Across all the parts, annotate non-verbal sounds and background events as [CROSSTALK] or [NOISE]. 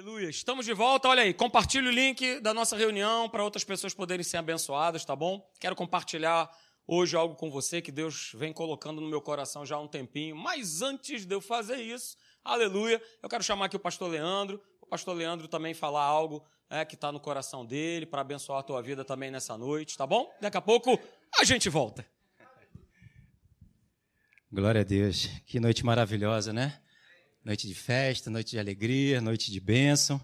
Aleluia. Estamos de volta. Olha aí, compartilhe o link da nossa reunião para outras pessoas poderem ser abençoadas, tá bom? Quero compartilhar hoje algo com você que Deus vem colocando no meu coração já há um tempinho. Mas antes de eu fazer isso, aleluia, eu quero chamar aqui o pastor Leandro. O pastor Leandro também falar algo é, que está no coração dele para abençoar a tua vida também nessa noite, tá bom? Daqui a pouco a gente volta. Glória a Deus. Que noite maravilhosa, né? Noite de festa, noite de alegria, noite de bênção,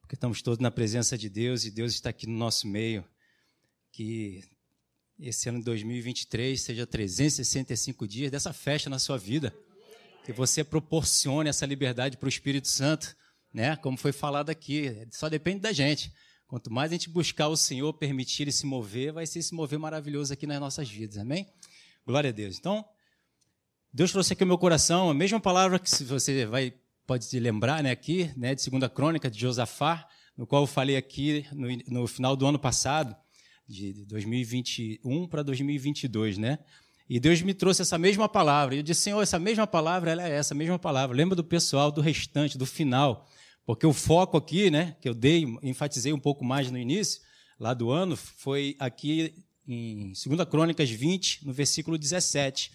porque estamos todos na presença de Deus e Deus está aqui no nosso meio. Que esse ano de 2023 seja 365 dias dessa festa na sua vida. Que você proporcione essa liberdade para o Espírito Santo, né? Como foi falado aqui, só depende da gente. Quanto mais a gente buscar o Senhor, permitir Ele se mover, vai ser esse mover maravilhoso aqui nas nossas vidas, amém? Glória a Deus. Então, Deus trouxe aqui o meu coração a mesma palavra que você vai pode se lembrar, né, aqui, né, de Segunda Crônica de Josafá, no qual eu falei aqui no, no final do ano passado, de 2021 para 2022, né? E Deus me trouxe essa mesma palavra. E eu disse, Senhor, essa mesma palavra, ela é essa mesma palavra. Lembra do pessoal do restante, do final. Porque o foco aqui, né, que eu dei, enfatizei um pouco mais no início, lá do ano, foi aqui em 2 Crônicas 20, no versículo 17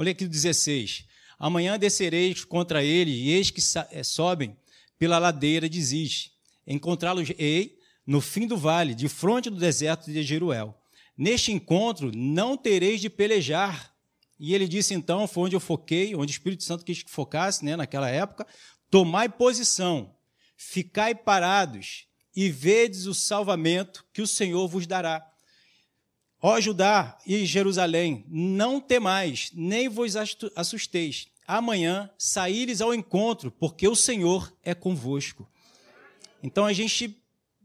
Olha aqui o 16. Amanhã descereis contra ele, e eis que eh, sobem pela ladeira de Ziz. Encontrá-los-ei no fim do vale, de fronte do deserto de Jeruel. Neste encontro não tereis de pelejar. E ele disse então, foi onde eu foquei, onde o Espírito Santo quis que focasse, né, naquela época, tomai posição, ficai parados e vedes o salvamento que o Senhor vos dará. Ó Judá e Jerusalém, não temais, nem vos assusteis. Amanhã saíres ao encontro, porque o Senhor é convosco. Então a gente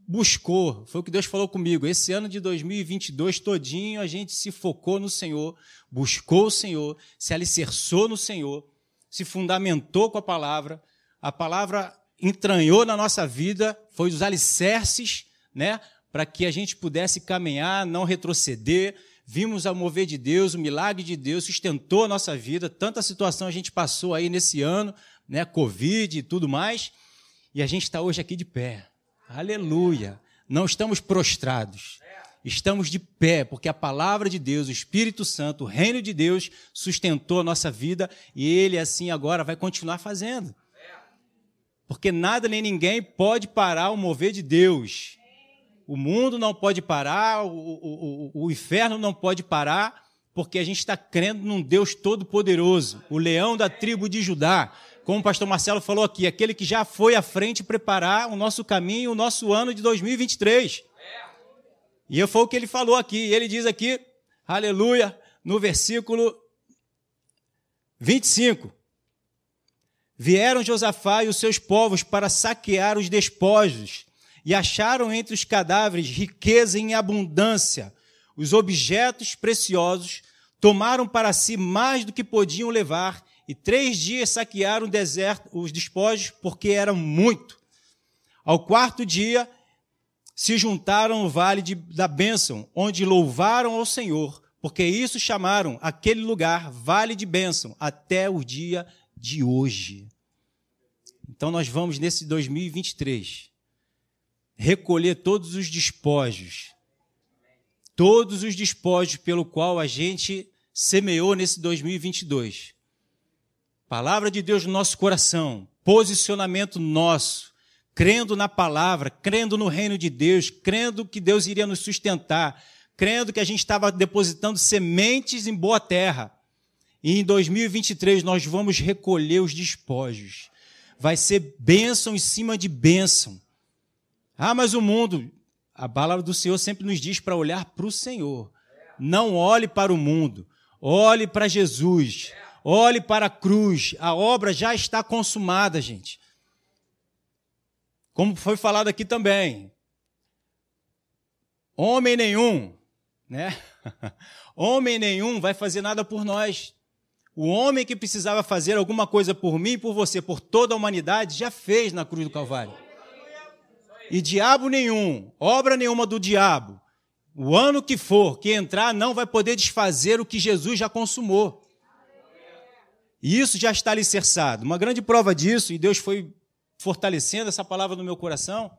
buscou, foi o que Deus falou comigo. Esse ano de 2022 todinho a gente se focou no Senhor, buscou o Senhor, se alicerçou no Senhor, se fundamentou com a palavra. A palavra entranhou na nossa vida, foi os alicerces, né? Para que a gente pudesse caminhar, não retroceder. Vimos a mover de Deus, o milagre de Deus sustentou a nossa vida. Tanta situação a gente passou aí nesse ano, né? Covid e tudo mais. E a gente está hoje aqui de pé. Aleluia. Não estamos prostrados. Estamos de pé, porque a palavra de Deus, o Espírito Santo, o reino de Deus sustentou a nossa vida e ele assim agora vai continuar fazendo. Porque nada nem ninguém pode parar o mover de Deus. O mundo não pode parar, o, o, o, o inferno não pode parar, porque a gente está crendo num Deus todo-poderoso, o leão da tribo de Judá. Como o pastor Marcelo falou aqui, aquele que já foi à frente preparar o nosso caminho, o nosso ano de 2023. E foi o que ele falou aqui. Ele diz aqui, aleluia, no versículo 25. Vieram Josafá e os seus povos para saquear os despojos e acharam entre os cadáveres riqueza em abundância. Os objetos preciosos tomaram para si mais do que podiam levar, e três dias saquearam o deserto, os despojos, porque eram muito. Ao quarto dia, se juntaram ao vale de, da bênção, onde louvaram ao Senhor, porque isso chamaram aquele lugar vale de bênção, até o dia de hoje. Então nós vamos nesse 2023 recolher todos os despojos, todos os despojos pelo qual a gente semeou nesse 2022. Palavra de Deus no nosso coração, posicionamento nosso, crendo na palavra, crendo no reino de Deus, crendo que Deus iria nos sustentar, crendo que a gente estava depositando sementes em boa terra. E em 2023 nós vamos recolher os despojos. Vai ser bênção em cima de bênção. Ah, mas o mundo, a palavra do Senhor sempre nos diz para olhar para o Senhor. Não olhe para o mundo, olhe para Jesus, olhe para a cruz. A obra já está consumada, gente. Como foi falado aqui também. Homem nenhum, né? [LAUGHS] Homem nenhum vai fazer nada por nós. O homem que precisava fazer alguma coisa por mim por você, por toda a humanidade, já fez na cruz do Calvário e diabo nenhum, obra nenhuma do diabo, o ano que for que entrar não vai poder desfazer o que Jesus já consumou. E isso já está alicerçado. Uma grande prova disso, e Deus foi fortalecendo essa palavra no meu coração.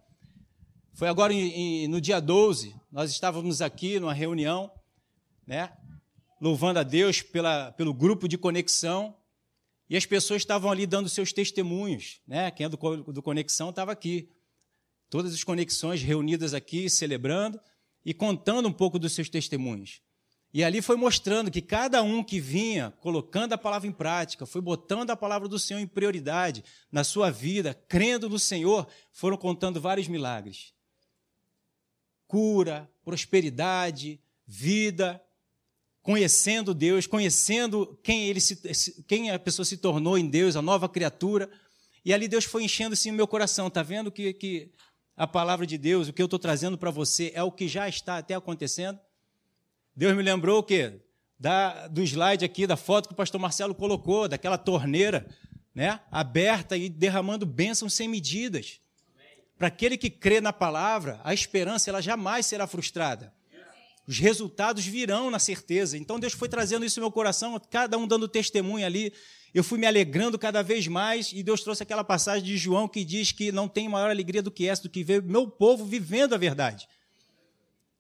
Foi agora em, em, no dia 12, nós estávamos aqui numa reunião, né? Louvando a Deus pela, pelo grupo de conexão. E as pessoas estavam ali dando seus testemunhos, né? Quem é do, do Conexão estava aqui. Todas as conexões reunidas aqui, celebrando e contando um pouco dos seus testemunhos. E ali foi mostrando que cada um que vinha colocando a palavra em prática, foi botando a palavra do Senhor em prioridade na sua vida, crendo no Senhor, foram contando vários milagres. Cura, prosperidade, vida, conhecendo Deus, conhecendo quem, ele se, quem a pessoa se tornou em Deus, a nova criatura. E ali Deus foi enchendo assim o meu coração. Está vendo que, que a palavra de Deus, o que eu estou trazendo para você, é o que já está até acontecendo? Deus me lembrou o quê? Da, do slide aqui, da foto que o pastor Marcelo colocou, daquela torneira né, aberta e derramando bênçãos sem medidas. Para aquele que crê na palavra, a esperança ela jamais será frustrada. Os resultados virão na certeza. Então Deus foi trazendo isso no meu coração, cada um dando testemunho ali. Eu fui me alegrando cada vez mais e Deus trouxe aquela passagem de João que diz que não tem maior alegria do que essa, do que ver meu povo vivendo a verdade.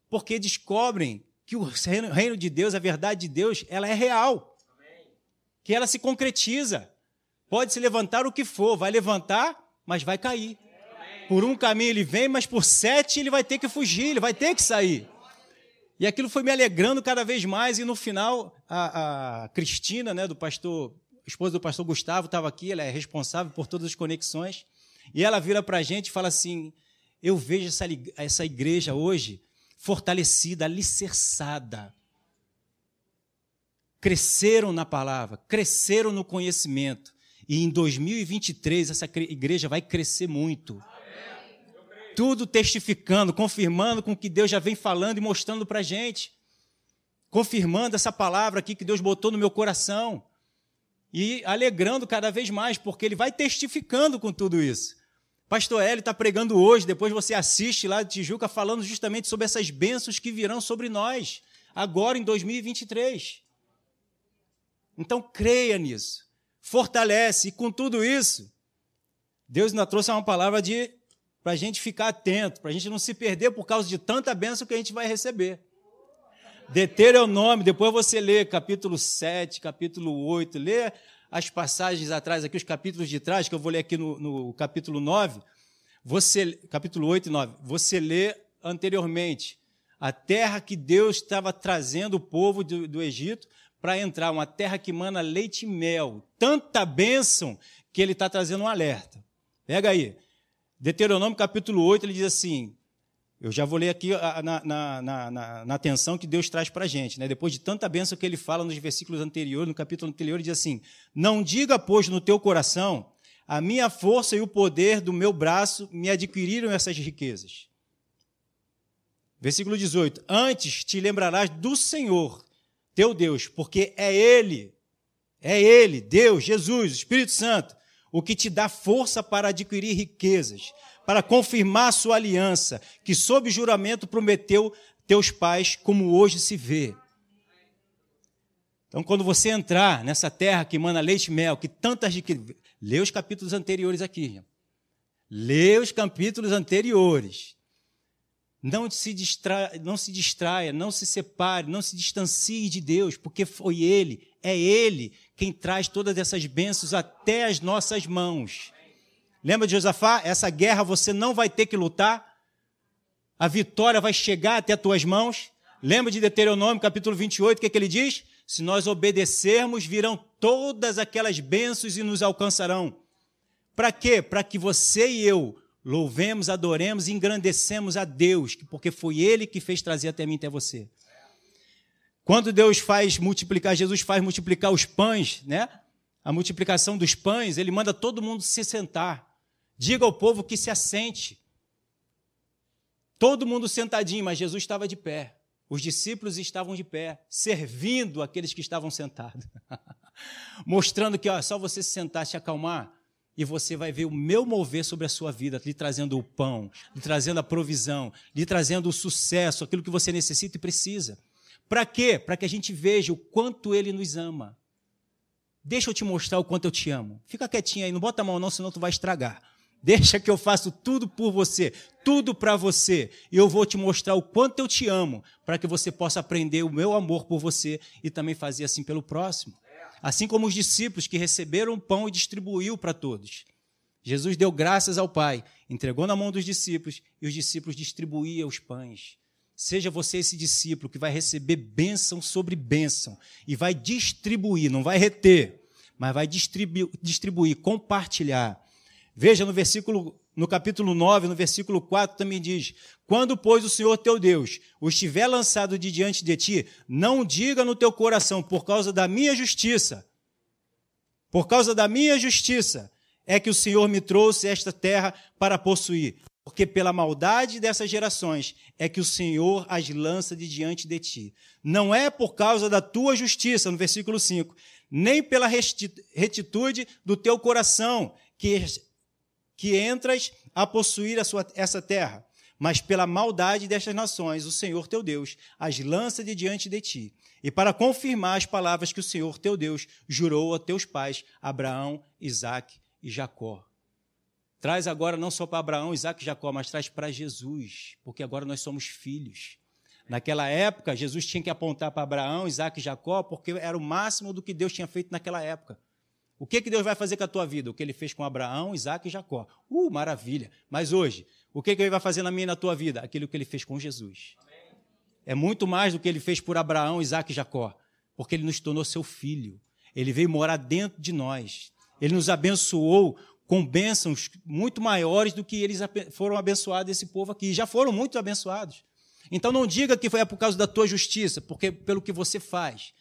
Porque descobrem que o reino de Deus, a verdade de Deus, ela é real. Que ela se concretiza. Pode se levantar o que for, vai levantar, mas vai cair. Por um caminho ele vem, mas por sete ele vai ter que fugir, ele vai ter que sair. E aquilo foi me alegrando cada vez mais, e no final, a, a Cristina, né, do pastor, esposa do pastor Gustavo, estava aqui, ela é responsável por todas as conexões, e ela vira para a gente e fala assim: Eu vejo essa, essa igreja hoje fortalecida, alicerçada. Cresceram na palavra, cresceram no conhecimento. E em 2023 essa igreja vai crescer muito. Tudo testificando, confirmando com o que Deus já vem falando e mostrando para a gente. Confirmando essa palavra aqui que Deus botou no meu coração. E alegrando cada vez mais, porque Ele vai testificando com tudo isso. Pastor Hélio está pregando hoje, depois você assiste lá de Tijuca, falando justamente sobre essas bênçãos que virão sobre nós, agora em 2023. Então creia nisso, fortalece, e com tudo isso, Deus ainda trouxe uma palavra de para a gente ficar atento, para a gente não se perder por causa de tanta bênção que a gente vai receber. Deuteronômio, depois você lê capítulo 7, capítulo 8, lê as passagens atrás, aqui os capítulos de trás, que eu vou ler aqui no, no capítulo 9, você, capítulo 8 e 9, você lê anteriormente. A terra que Deus estava trazendo o povo do, do Egito para entrar, uma terra que mana leite e mel, tanta bênção que ele está trazendo um alerta. Pega aí. Deuteronômio capítulo 8, ele diz assim: eu já vou ler aqui na, na, na, na atenção que Deus traz para a gente. Né? Depois de tanta bênção que ele fala nos versículos anteriores, no capítulo anterior, ele diz assim: Não diga, pois, no teu coração, a minha força e o poder do meu braço me adquiriram essas riquezas. Versículo 18: Antes te lembrarás do Senhor, teu Deus, porque é Ele, é Ele, Deus, Jesus, Espírito Santo, o que te dá força para adquirir riquezas para confirmar sua aliança, que sob juramento prometeu teus pais, como hoje se vê. Então, quando você entrar nessa terra que manda leite e mel, que tantas riquezas. Lê os capítulos anteriores aqui. Lê os capítulos anteriores. Não se, distraia, não se distraia, não se separe, não se distancie de Deus, porque foi Ele, é Ele quem traz todas essas bênçãos até as nossas mãos. Lembra de Josafá? Essa guerra você não vai ter que lutar. A vitória vai chegar até as tuas mãos. Lembra de Deuteronômio, capítulo 28, o que, é que ele diz? Se nós obedecermos, virão todas aquelas bênçãos e nos alcançarão. Para quê? Para que você e eu louvemos, adoremos e engrandecemos a Deus, porque foi Ele que fez trazer até mim até você. Quando Deus faz multiplicar, Jesus faz multiplicar os pães, né? A multiplicação dos pães, ele manda todo mundo se sentar. Diga ao povo que se assente. Todo mundo sentadinho, mas Jesus estava de pé. Os discípulos estavam de pé, servindo aqueles que estavam sentados. [LAUGHS] Mostrando que ó, só você se sentar, se acalmar, e você vai ver o meu mover sobre a sua vida, lhe trazendo o pão, lhe trazendo a provisão, lhe trazendo o sucesso, aquilo que você necessita e precisa. Para quê? Para que a gente veja o quanto ele nos ama. Deixa eu te mostrar o quanto eu te amo. Fica quietinho aí, não bota a mão não, senão tu vai estragar. Deixa que eu faço tudo por você, tudo para você. E eu vou te mostrar o quanto eu te amo, para que você possa aprender o meu amor por você e também fazer assim pelo próximo. Assim como os discípulos que receberam o pão e distribuiu para todos. Jesus deu graças ao Pai, entregou na mão dos discípulos e os discípulos distribuíam os pães. Seja você esse discípulo que vai receber bênção sobre bênção e vai distribuir, não vai reter, mas vai distribuir, distribuir compartilhar. Veja no versículo, no capítulo 9, no versículo 4 também diz: Quando, pois, o Senhor teu Deus o estiver lançado de diante de ti, não diga no teu coração, por causa da minha justiça, por causa da minha justiça, é que o Senhor me trouxe esta terra para possuir. Porque pela maldade dessas gerações é que o Senhor as lança de diante de ti. Não é por causa da tua justiça, no versículo 5, nem pela retitude do teu coração que que entras a possuir a sua, essa terra, mas pela maldade destas nações, o Senhor teu Deus as lança de diante de ti, e para confirmar as palavras que o Senhor teu Deus jurou a teus pais, Abraão, Isaque e Jacó. Traz agora não só para Abraão, Isaac e Jacó, mas traz para Jesus, porque agora nós somos filhos. Naquela época, Jesus tinha que apontar para Abraão, Isaac e Jacó, porque era o máximo do que Deus tinha feito naquela época. O que, que Deus vai fazer com a tua vida? O que ele fez com Abraão, Isaac e Jacó. Uh, maravilha. Mas hoje, o que, que ele vai fazer na minha e na tua vida? Aquilo que ele fez com Jesus. Amém. É muito mais do que ele fez por Abraão, Isaac e Jacó. Porque ele nos tornou seu filho. Ele veio morar dentro de nós. Ele nos abençoou com bênçãos muito maiores do que eles foram abençoados, esse povo aqui. Já foram muito abençoados. Então não diga que foi por causa da tua justiça, porque pelo que você faz,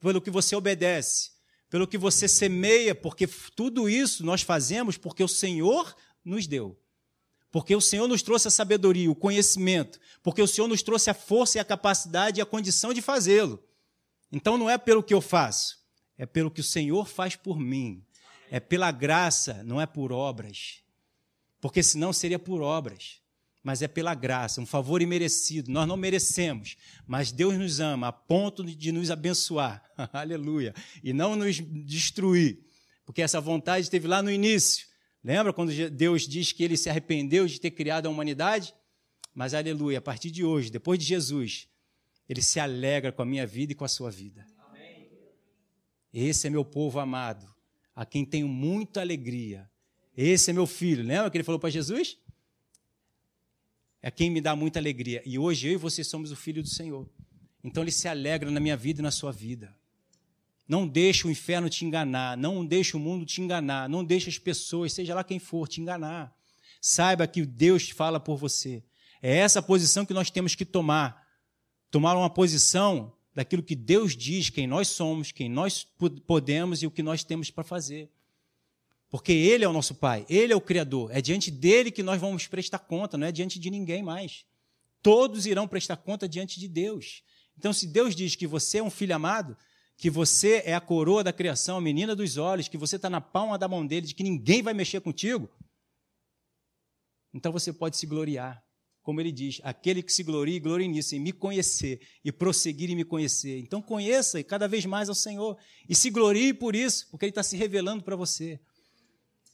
pelo que você obedece, pelo que você semeia, porque tudo isso nós fazemos porque o Senhor nos deu. Porque o Senhor nos trouxe a sabedoria, o conhecimento, porque o Senhor nos trouxe a força e a capacidade e a condição de fazê-lo. Então não é pelo que eu faço, é pelo que o Senhor faz por mim. É pela graça, não é por obras. Porque senão seria por obras mas é pela graça, um favor imerecido. Nós não merecemos, mas Deus nos ama a ponto de nos abençoar. [LAUGHS] Aleluia. E não nos destruir. Porque essa vontade esteve lá no início. Lembra quando Deus diz que ele se arrependeu de ter criado a humanidade? Mas aleluia, a partir de hoje, depois de Jesus, ele se alegra com a minha vida e com a sua vida. Esse é meu povo amado, a quem tenho muita alegria. Esse é meu filho. Lembra que ele falou para Jesus? É quem me dá muita alegria. E hoje eu e você somos o filho do Senhor. Então ele se alegra na minha vida e na sua vida. Não deixe o inferno te enganar, não deixe o mundo te enganar, não deixe as pessoas, seja lá quem for, te enganar. Saiba que Deus fala por você. É essa posição que nós temos que tomar. Tomar uma posição daquilo que Deus diz, quem nós somos, quem nós podemos e o que nós temos para fazer. Porque Ele é o nosso Pai, Ele é o Criador. É diante dele que nós vamos prestar conta, não é diante de ninguém mais. Todos irão prestar conta diante de Deus. Então, se Deus diz que você é um filho amado, que você é a coroa da criação, a menina dos olhos, que você está na palma da mão dele, de que ninguém vai mexer contigo, então você pode se gloriar. Como ele diz, aquele que se gloria, glorie nisso, em me conhecer e prosseguir em me conhecer. Então conheça cada vez mais ao Senhor e se glorie por isso, porque ele está se revelando para você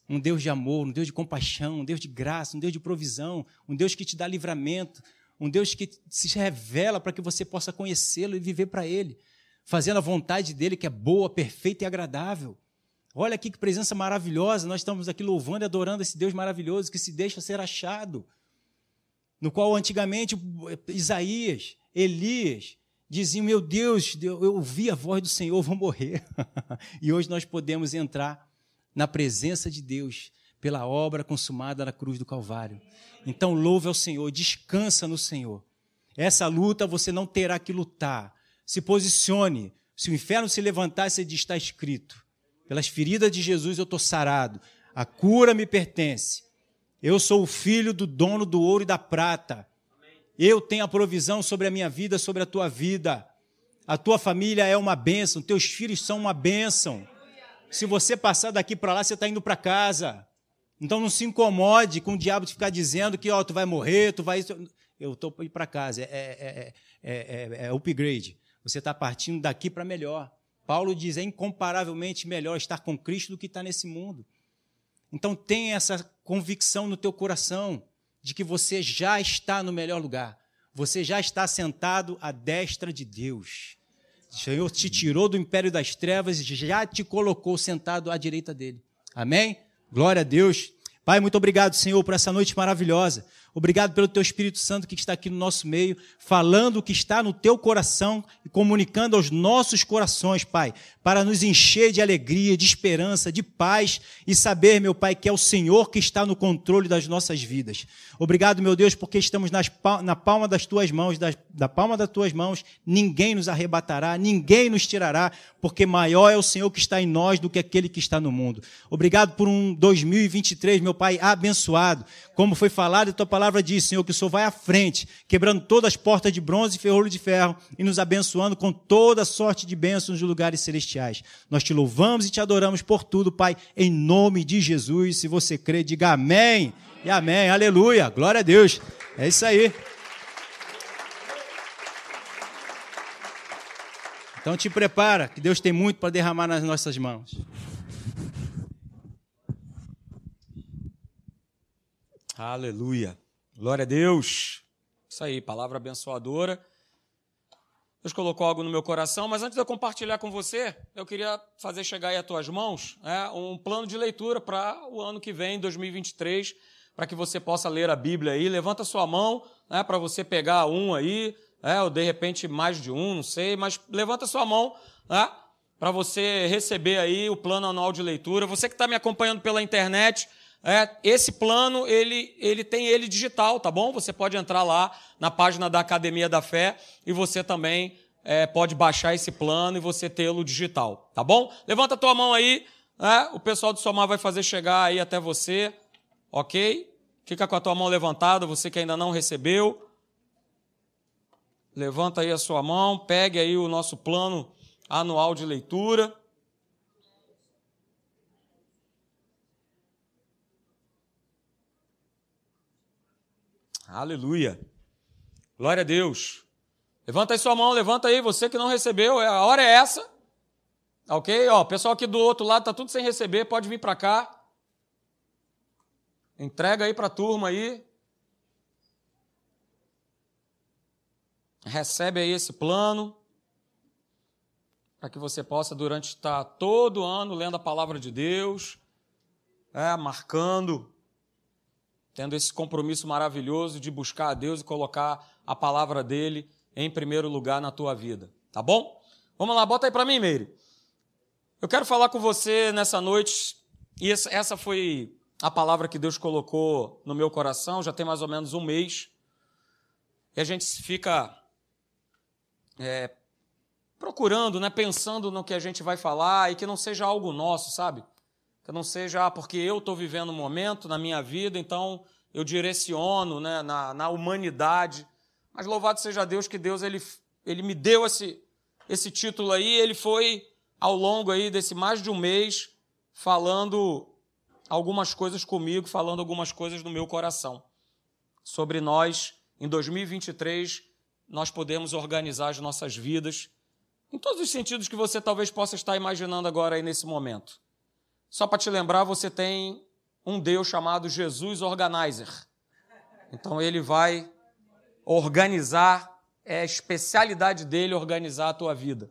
um Deus de amor, um Deus de compaixão, um Deus de graça, um Deus de provisão, um Deus que te dá livramento, um Deus que se revela para que você possa conhecê-lo e viver para Ele, fazendo a vontade dele que é boa, perfeita e agradável. Olha aqui que presença maravilhosa, nós estamos aqui louvando e adorando esse Deus maravilhoso que se deixa ser achado, no qual antigamente Isaías, Elias, diziam: Meu Deus, eu ouvi a voz do Senhor, vou morrer. [LAUGHS] e hoje nós podemos entrar na presença de Deus pela obra consumada na cruz do Calvário. Então louve ao Senhor, descansa no Senhor. Essa luta você não terá que lutar. Se posicione. Se o inferno se levantar, você diz: está escrito. Pelas feridas de Jesus eu estou sarado. A cura me pertence. Eu sou o filho do dono do ouro e da prata. Eu tenho a provisão sobre a minha vida, sobre a tua vida. A tua família é uma bênção, teus filhos são uma bênção. Se você passar daqui para lá, você está indo para casa. Então não se incomode com o diabo de ficar dizendo que ó, tu vai morrer, tu vai. Eu estou indo para casa. É, é, é, é, upgrade. Você está partindo daqui para melhor. Paulo diz: é incomparavelmente melhor estar com Cristo do que estar nesse mundo. Então tenha essa convicção no teu coração de que você já está no melhor lugar. Você já está sentado à destra de Deus. O Senhor te tirou do império das trevas e já te colocou sentado à direita dele. Amém? Glória a Deus. Pai, muito obrigado, Senhor, por essa noite maravilhosa. Obrigado pelo teu Espírito Santo que está aqui no nosso meio, falando o que está no teu coração e comunicando aos nossos corações, Pai, para nos encher de alegria, de esperança, de paz e saber, meu Pai, que é o Senhor que está no controle das nossas vidas. Obrigado, meu Deus, porque estamos nas, na palma das tuas mãos, da, da palma das tuas mãos, ninguém nos arrebatará, ninguém nos tirará, porque maior é o Senhor que está em nós do que aquele que está no mundo. Obrigado por um 2023, meu Pai, abençoado, como foi falado em tua palavra palavra diz, Senhor, que o Senhor vai à frente, quebrando todas as portas de bronze e ferrolho de ferro e nos abençoando com toda sorte de bênçãos nos lugares celestiais. Nós te louvamos e te adoramos por tudo, Pai, em nome de Jesus. Se você crê, diga amém e amém. Aleluia. Glória a Deus. É isso aí. Então te prepara, que Deus tem muito para derramar nas nossas mãos. Aleluia. Glória a Deus. Isso aí, palavra abençoadora. Deus colocou algo no meu coração, mas antes de eu compartilhar com você, eu queria fazer chegar aí às tuas mãos né, um plano de leitura para o ano que vem, 2023, para que você possa ler a Bíblia aí. Levanta sua mão né, para você pegar um aí, né, ou de repente mais de um, não sei, mas levanta sua mão né, para você receber aí o plano anual de leitura. Você que está me acompanhando pela internet, é, esse plano, ele, ele tem ele digital, tá bom? Você pode entrar lá na página da Academia da Fé e você também é, pode baixar esse plano e você tê-lo digital, tá bom? Levanta a tua mão aí, é, o pessoal do Somar vai fazer chegar aí até você, ok? Fica com a tua mão levantada, você que ainda não recebeu. Levanta aí a sua mão, pegue aí o nosso plano anual de leitura. Aleluia. Glória a Deus. Levanta aí sua mão, levanta aí, você que não recebeu, é, a hora é essa. Ok? Ó, pessoal aqui do outro lado tá tudo sem receber, pode vir para cá. Entrega aí para a turma aí. Recebe aí esse plano para que você possa durante estar todo ano lendo a palavra de Deus, é, marcando tendo esse compromisso maravilhoso de buscar a Deus e colocar a palavra dele em primeiro lugar na tua vida. Tá bom? Vamos lá, bota aí para mim, Meire. Eu quero falar com você nessa noite, e essa foi a palavra que Deus colocou no meu coração, já tem mais ou menos um mês, e a gente fica é, procurando, né, pensando no que a gente vai falar e que não seja algo nosso, sabe? Que não seja ah, porque eu estou vivendo um momento na minha vida, então eu direciono né, na, na humanidade. Mas louvado seja Deus que Deus ele, ele me deu esse, esse título aí. Ele foi, ao longo aí desse mais de um mês, falando algumas coisas comigo, falando algumas coisas no meu coração. Sobre nós, em 2023, nós podemos organizar as nossas vidas em todos os sentidos que você talvez possa estar imaginando agora aí nesse momento. Só para te lembrar, você tem um Deus chamado Jesus Organizer. Então ele vai organizar, é a especialidade dele organizar a tua vida.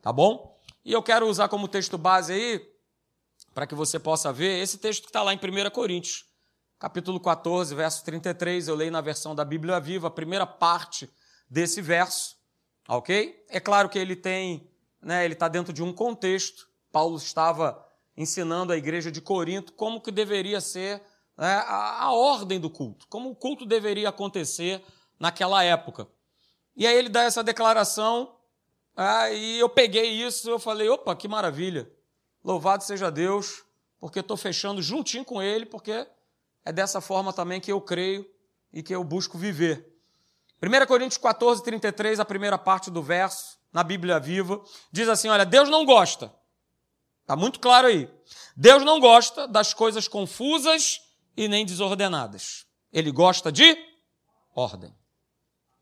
Tá bom? E eu quero usar como texto base aí, para que você possa ver, esse texto que está lá em 1 Coríntios, capítulo 14, verso 33. Eu leio na versão da Bíblia Viva, a primeira parte desse verso. Ok? É claro que ele tem, né, ele está dentro de um contexto. Paulo estava ensinando a igreja de Corinto como que deveria ser né, a, a ordem do culto, como o culto deveria acontecer naquela época. E aí ele dá essa declaração, ah, e eu peguei isso, eu falei, opa, que maravilha, louvado seja Deus, porque estou fechando juntinho com ele, porque é dessa forma também que eu creio e que eu busco viver. 1 Coríntios 14, 33, a primeira parte do verso, na Bíblia Viva, diz assim: Olha, Deus não gosta Está muito claro aí. Deus não gosta das coisas confusas e nem desordenadas. Ele gosta de ordem.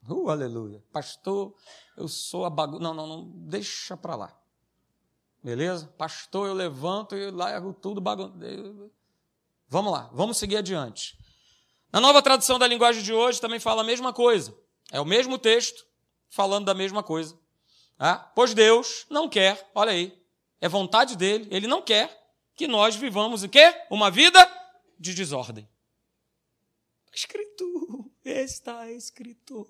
Uh, aleluia. Pastor, eu sou a bagunça. Não, não, não, deixa para lá. Beleza? Pastor, eu levanto e largo tudo bagunça. Vamos lá, vamos seguir adiante. Na nova tradução da linguagem de hoje também fala a mesma coisa. É o mesmo texto falando da mesma coisa. Ah, pois Deus não quer, olha aí, é vontade dele, ele não quer que nós vivamos o quê? Uma vida de desordem. Escrito, está escrito.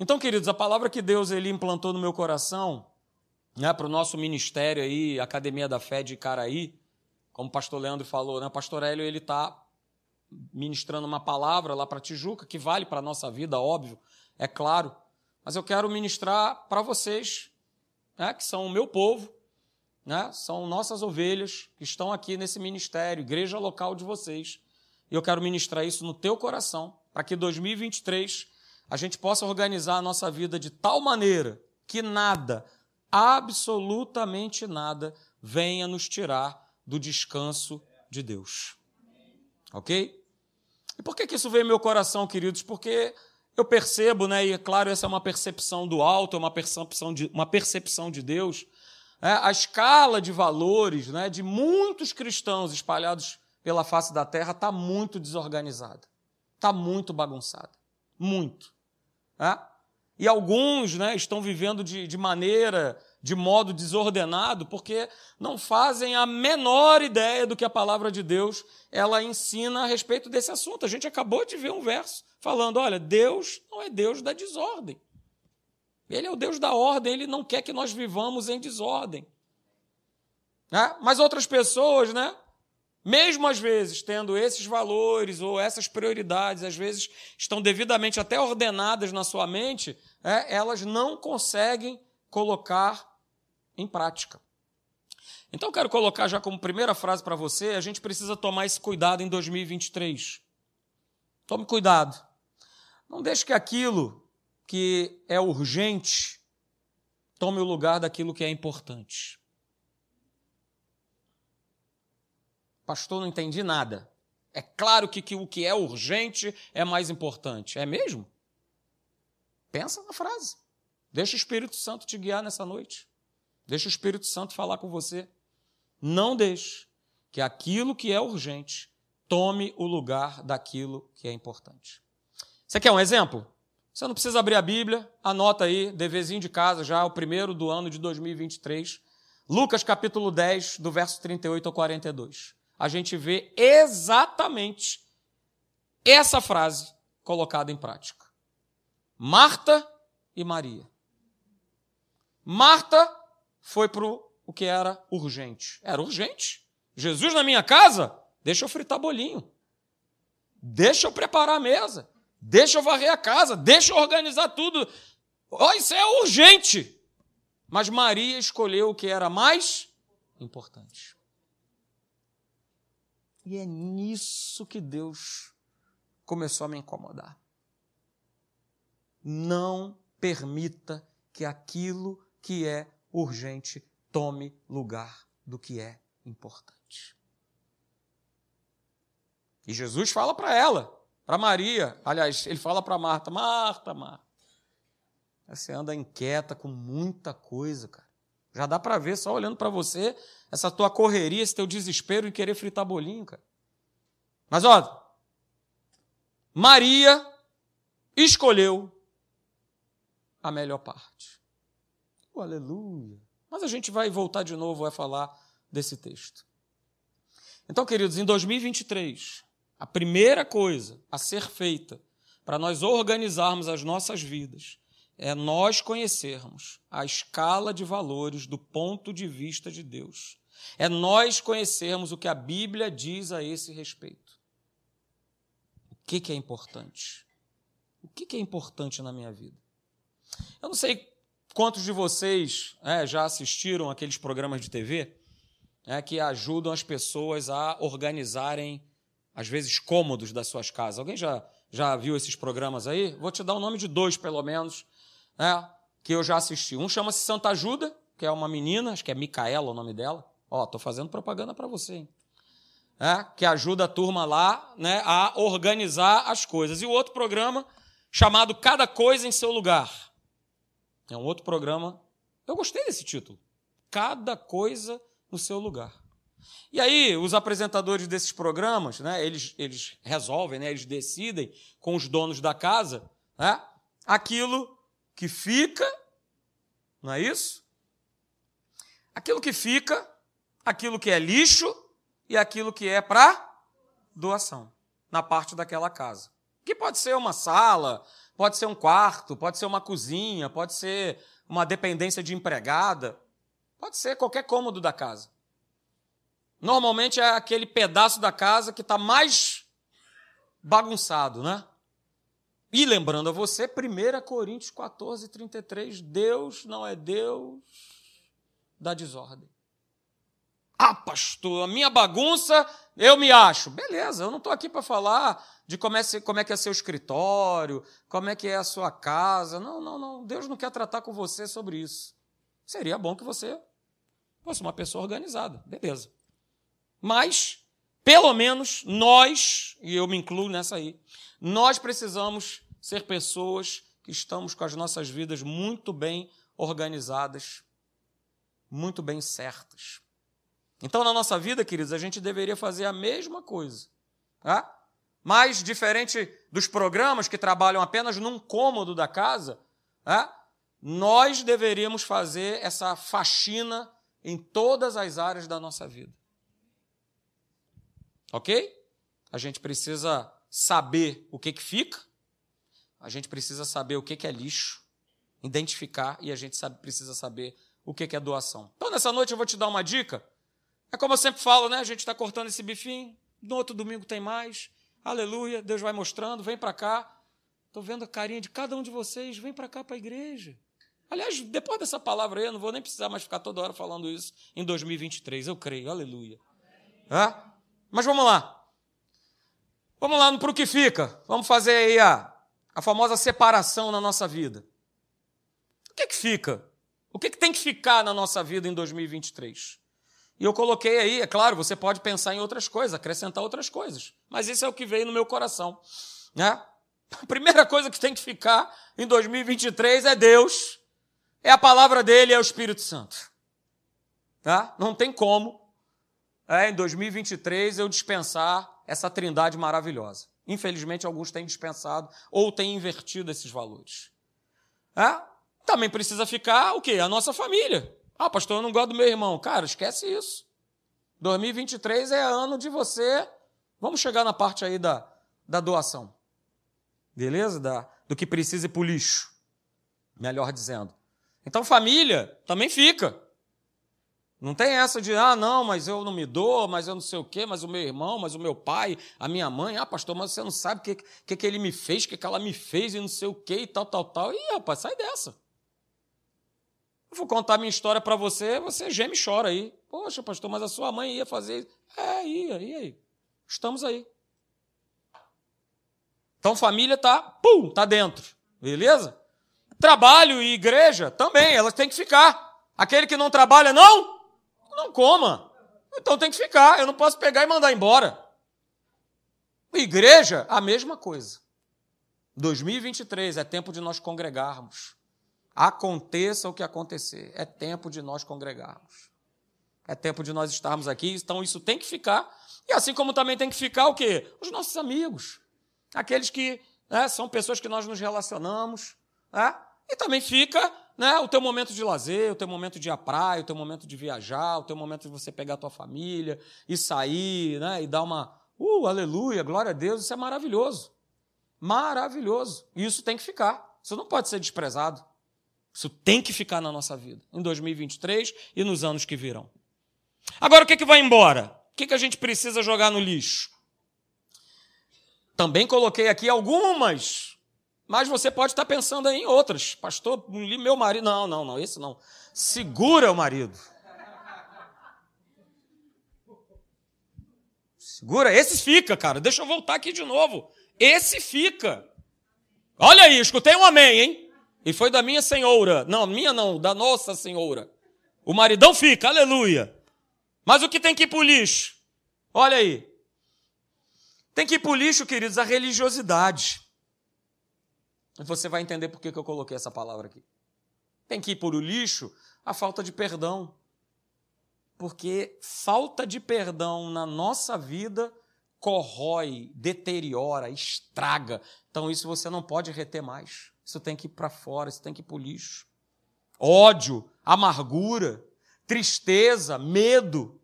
Então, queridos, a palavra que Deus ele implantou no meu coração, né, para o nosso ministério aí, Academia da Fé de Caraí, como o pastor Leandro falou, né, o pastor Hélio ele está ministrando uma palavra lá para Tijuca, que vale para a nossa vida, óbvio, é claro, mas eu quero ministrar para vocês, né, que são o meu povo, né, são nossas ovelhas que estão aqui nesse ministério, igreja local de vocês, e eu quero ministrar isso no teu coração, para que 2023 a gente possa organizar a nossa vida de tal maneira que nada, absolutamente nada, venha nos tirar do descanso de Deus. Ok? E por que, que isso veio ao meu coração, queridos? Porque eu percebo, né, e é claro, essa é uma percepção do alto, é uma percepção de, uma percepção de Deus, é, a escala de valores né, de muitos cristãos espalhados pela face da terra está muito desorganizada, está muito bagunçada. Muito. É? E alguns né, estão vivendo de, de maneira, de modo desordenado, porque não fazem a menor ideia do que a palavra de Deus ela ensina a respeito desse assunto. A gente acabou de ver um verso falando: olha, Deus não é Deus da desordem. Ele é o Deus da ordem, ele não quer que nós vivamos em desordem. É? Mas outras pessoas, né, mesmo às vezes tendo esses valores ou essas prioridades, às vezes estão devidamente até ordenadas na sua mente, é, elas não conseguem colocar em prática. Então, eu quero colocar já como primeira frase para você: a gente precisa tomar esse cuidado em 2023. Tome cuidado. Não deixe que aquilo que é urgente tome o lugar daquilo que é importante. Pastor, não entendi nada. É claro que, que o que é urgente é mais importante. É mesmo? Pensa na frase. Deixa o Espírito Santo te guiar nessa noite. Deixa o Espírito Santo falar com você. Não deixe que aquilo que é urgente tome o lugar daquilo que é importante. Você quer um exemplo? Você não precisa abrir a Bíblia, anota aí, deverzinho de casa já, o primeiro do ano de 2023. Lucas capítulo 10, do verso 38 ao 42 a gente vê exatamente essa frase colocada em prática. Marta e Maria. Marta foi para o que era urgente. Era urgente. Jesus na minha casa? Deixa eu fritar bolinho. Deixa eu preparar a mesa. Deixa eu varrer a casa. Deixa eu organizar tudo. Oh, isso é urgente. Mas Maria escolheu o que era mais importante. E é nisso que Deus começou a me incomodar. Não permita que aquilo que é urgente tome lugar do que é importante. E Jesus fala para ela, para Maria, aliás, ele fala para Marta: Marta, Marta, você anda inquieta com muita coisa, cara. Já dá para ver só olhando para você essa tua correria, esse teu desespero em querer fritar bolinho, cara. Mas ó, Maria escolheu a melhor parte. Oh, aleluia. Mas a gente vai voltar de novo a falar desse texto. Então, queridos, em 2023, a primeira coisa a ser feita para nós organizarmos as nossas vidas é nós conhecermos a escala de valores do ponto de vista de Deus. É nós conhecermos o que a Bíblia diz a esse respeito. O que, que é importante? O que, que é importante na minha vida? Eu não sei quantos de vocês é, já assistiram aqueles programas de TV é, que ajudam as pessoas a organizarem, às vezes, cômodos das suas casas. Alguém já, já viu esses programas aí? Vou te dar o nome de dois, pelo menos, né, que eu já assisti. Um chama-se Santa Ajuda, que é uma menina, acho que é Micaela o nome dela. Ó, estou fazendo propaganda para você, hein? É, que ajuda a turma lá né, a organizar as coisas. E o outro programa chamado Cada Coisa em Seu Lugar. É um outro programa. Eu gostei desse título. Cada coisa no seu lugar. E aí, os apresentadores desses programas, né, eles, eles resolvem, né, eles decidem com os donos da casa né, aquilo que fica, não é isso? Aquilo que fica, aquilo que é lixo e aquilo que é para doação, na parte daquela casa. Que pode ser uma sala, pode ser um quarto, pode ser uma cozinha, pode ser uma dependência de empregada, pode ser qualquer cômodo da casa. Normalmente é aquele pedaço da casa que está mais bagunçado, né? E lembrando a você, 1 Coríntios 14, 33, Deus não é Deus da desordem. Ah, pastor, a minha bagunça, eu me acho. Beleza, eu não estou aqui para falar de como é, como é que é seu escritório, como é que é a sua casa. Não, não, não. Deus não quer tratar com você sobre isso. Seria bom que você fosse uma pessoa organizada. Beleza. Mas, pelo menos, nós, e eu me incluo nessa aí, nós precisamos ser pessoas que estamos com as nossas vidas muito bem organizadas, muito bem certas. Então, na nossa vida, queridos, a gente deveria fazer a mesma coisa. Tá? Mas, diferente dos programas que trabalham apenas num cômodo da casa, tá? nós deveríamos fazer essa faxina em todas as áreas da nossa vida. Ok? A gente precisa saber o que, que fica, a gente precisa saber o que, que é lixo, identificar e a gente sabe, precisa saber o que, que é doação. Então, nessa noite eu vou te dar uma dica é como eu sempre falo, né? A gente está cortando esse bifinho, no outro domingo tem mais. Aleluia, Deus vai mostrando, vem para cá. Estou vendo a carinha de cada um de vocês, vem para cá para a igreja. Aliás, depois dessa palavra aí, eu não vou nem precisar mais ficar toda hora falando isso em 2023, eu creio, aleluia. É? Mas vamos lá. Vamos lá para o que fica. Vamos fazer aí a, a famosa separação na nossa vida. O que, que fica? O que, que tem que ficar na nossa vida em 2023? E eu coloquei aí, é claro, você pode pensar em outras coisas, acrescentar outras coisas. Mas isso é o que veio no meu coração. Né? A primeira coisa que tem que ficar em 2023 é Deus, é a palavra dele, é o Espírito Santo. Tá? Não tem como é, em 2023 eu dispensar essa trindade maravilhosa. Infelizmente, alguns têm dispensado ou têm invertido esses valores. É? Também precisa ficar o quê? A nossa família. Ah, pastor, eu não gosto do meu irmão. Cara, esquece isso. 2023 é ano de você. Vamos chegar na parte aí da, da doação. Beleza? Da, do que precisa ir para o lixo. Melhor dizendo. Então, família também fica. Não tem essa de, ah, não, mas eu não me dou, mas eu não sei o quê, mas o meu irmão, mas o meu pai, a minha mãe, ah, pastor, mas você não sabe o que, que, que ele me fez, o que, que ela me fez e não sei o quê e tal, tal, tal. Ih, rapaz, sai dessa. Eu vou contar minha história para você, você geme e chora aí. Poxa, pastor, mas a sua mãe ia fazer isso. É, ia aí. Estamos aí. Então família tá, pum, tá dentro. Beleza? Trabalho e igreja também, elas têm que ficar. Aquele que não trabalha, não, não coma. Então tem que ficar. Eu não posso pegar e mandar embora. Igreja, a mesma coisa. 2023 é tempo de nós congregarmos. Aconteça o que acontecer, é tempo de nós congregarmos. É tempo de nós estarmos aqui, então isso tem que ficar. E assim como também tem que ficar o quê? Os nossos amigos. Aqueles que né, são pessoas que nós nos relacionamos. Né? E também fica né, o teu momento de lazer, o teu momento de ir à praia, o teu momento de viajar, o teu momento de você pegar a tua família e sair né, e dar uma. Uh, aleluia, glória a Deus, isso é maravilhoso. Maravilhoso. E isso tem que ficar. Isso não pode ser desprezado. Isso tem que ficar na nossa vida, em 2023 e nos anos que virão. Agora, o que, é que vai embora? O que, é que a gente precisa jogar no lixo? Também coloquei aqui algumas, mas você pode estar pensando em outras. Pastor, meu marido. Não, não, não, esse não. Segura o marido. Segura, esse fica, cara. Deixa eu voltar aqui de novo. Esse fica. Olha aí, escutei um amém, hein? E foi da minha senhora. Não, minha não, da nossa senhora. O maridão fica, aleluia. Mas o que tem que ir para o lixo? Olha aí. Tem que ir para o lixo, queridos, a religiosidade. E você vai entender por que eu coloquei essa palavra aqui. Tem que ir para o lixo a falta de perdão. Porque falta de perdão na nossa vida corrói, deteriora, estraga. Então isso você não pode reter mais. Isso tem que ir para fora, isso tem que ir para o lixo. Ódio, amargura, tristeza, medo.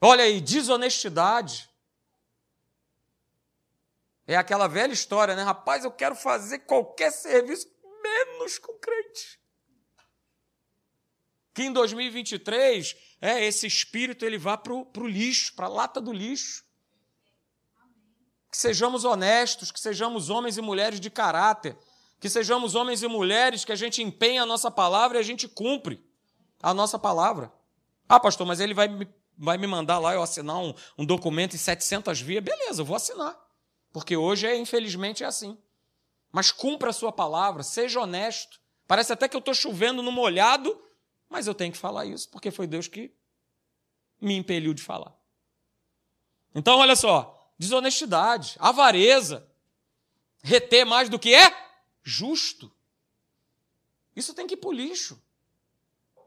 Olha aí, desonestidade. É aquela velha história, né? Rapaz, eu quero fazer qualquer serviço, menos com crente. Que em 2023, é, esse espírito ele vá para o lixo, para a lata do lixo. Que sejamos honestos, que sejamos homens e mulheres de caráter, que sejamos homens e mulheres que a gente empenha a nossa palavra e a gente cumpre a nossa palavra. Ah, pastor, mas ele vai me, vai me mandar lá eu assinar um, um documento em 700 vias. Beleza, eu vou assinar. Porque hoje, é, infelizmente, é assim. Mas cumpra a sua palavra, seja honesto. Parece até que eu estou chovendo no molhado, mas eu tenho que falar isso, porque foi Deus que me impeliu de falar. Então, olha só: desonestidade, avareza, reter mais do que é justo. Isso tem que ir para o lixo.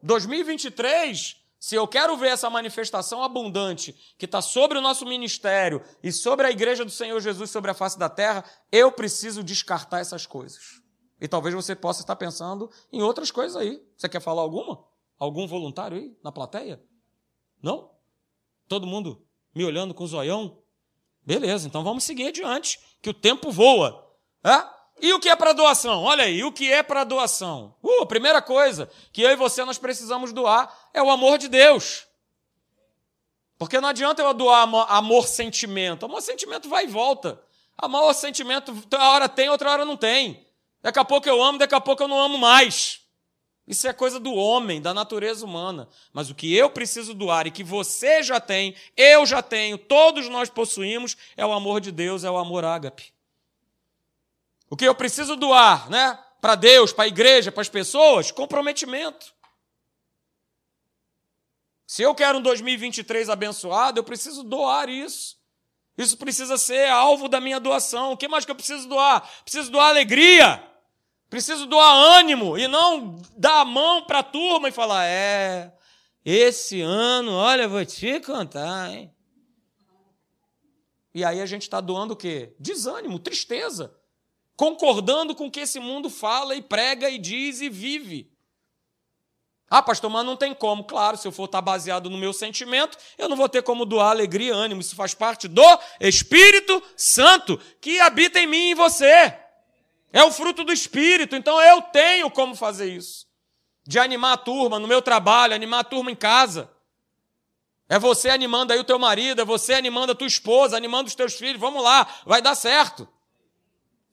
2023 se eu quero ver essa manifestação abundante que está sobre o nosso ministério e sobre a igreja do Senhor Jesus sobre a face da terra, eu preciso descartar essas coisas. E talvez você possa estar pensando em outras coisas aí. Você quer falar alguma? Algum voluntário aí na plateia? Não? Todo mundo me olhando com zoião? Beleza, então vamos seguir adiante, que o tempo voa. É? E o que é para doação? Olha aí, o que é para doação? Uh, a primeira coisa que eu e você nós precisamos doar é o amor de Deus. Porque não adianta eu doar amor-sentimento. Amor-sentimento vai e volta. Amor-sentimento, hora tem, outra hora não tem. Daqui a pouco eu amo, daqui a pouco eu não amo mais. Isso é coisa do homem, da natureza humana. Mas o que eu preciso doar e que você já tem, eu já tenho, todos nós possuímos, é o amor de Deus, é o amor ágape. O que eu preciso doar, né? Para Deus, para a igreja, para as pessoas? Comprometimento. Se eu quero um 2023 abençoado, eu preciso doar isso. Isso precisa ser alvo da minha doação. O que mais que eu preciso doar? Preciso doar alegria. Preciso doar ânimo e não dar a mão para a turma e falar: é, esse ano, olha, vou te contar, hein? E aí a gente está doando o quê? Desânimo, tristeza concordando com o que esse mundo fala e prega e diz e vive. Ah, pastor, mas não tem como. Claro, se eu for estar baseado no meu sentimento, eu não vou ter como doar alegria e ânimo. Isso faz parte do Espírito Santo que habita em mim e em você. É o fruto do Espírito, então eu tenho como fazer isso. De animar a turma no meu trabalho, animar a turma em casa. É você animando aí o teu marido, é você animando a tua esposa, animando os teus filhos. Vamos lá, vai dar certo.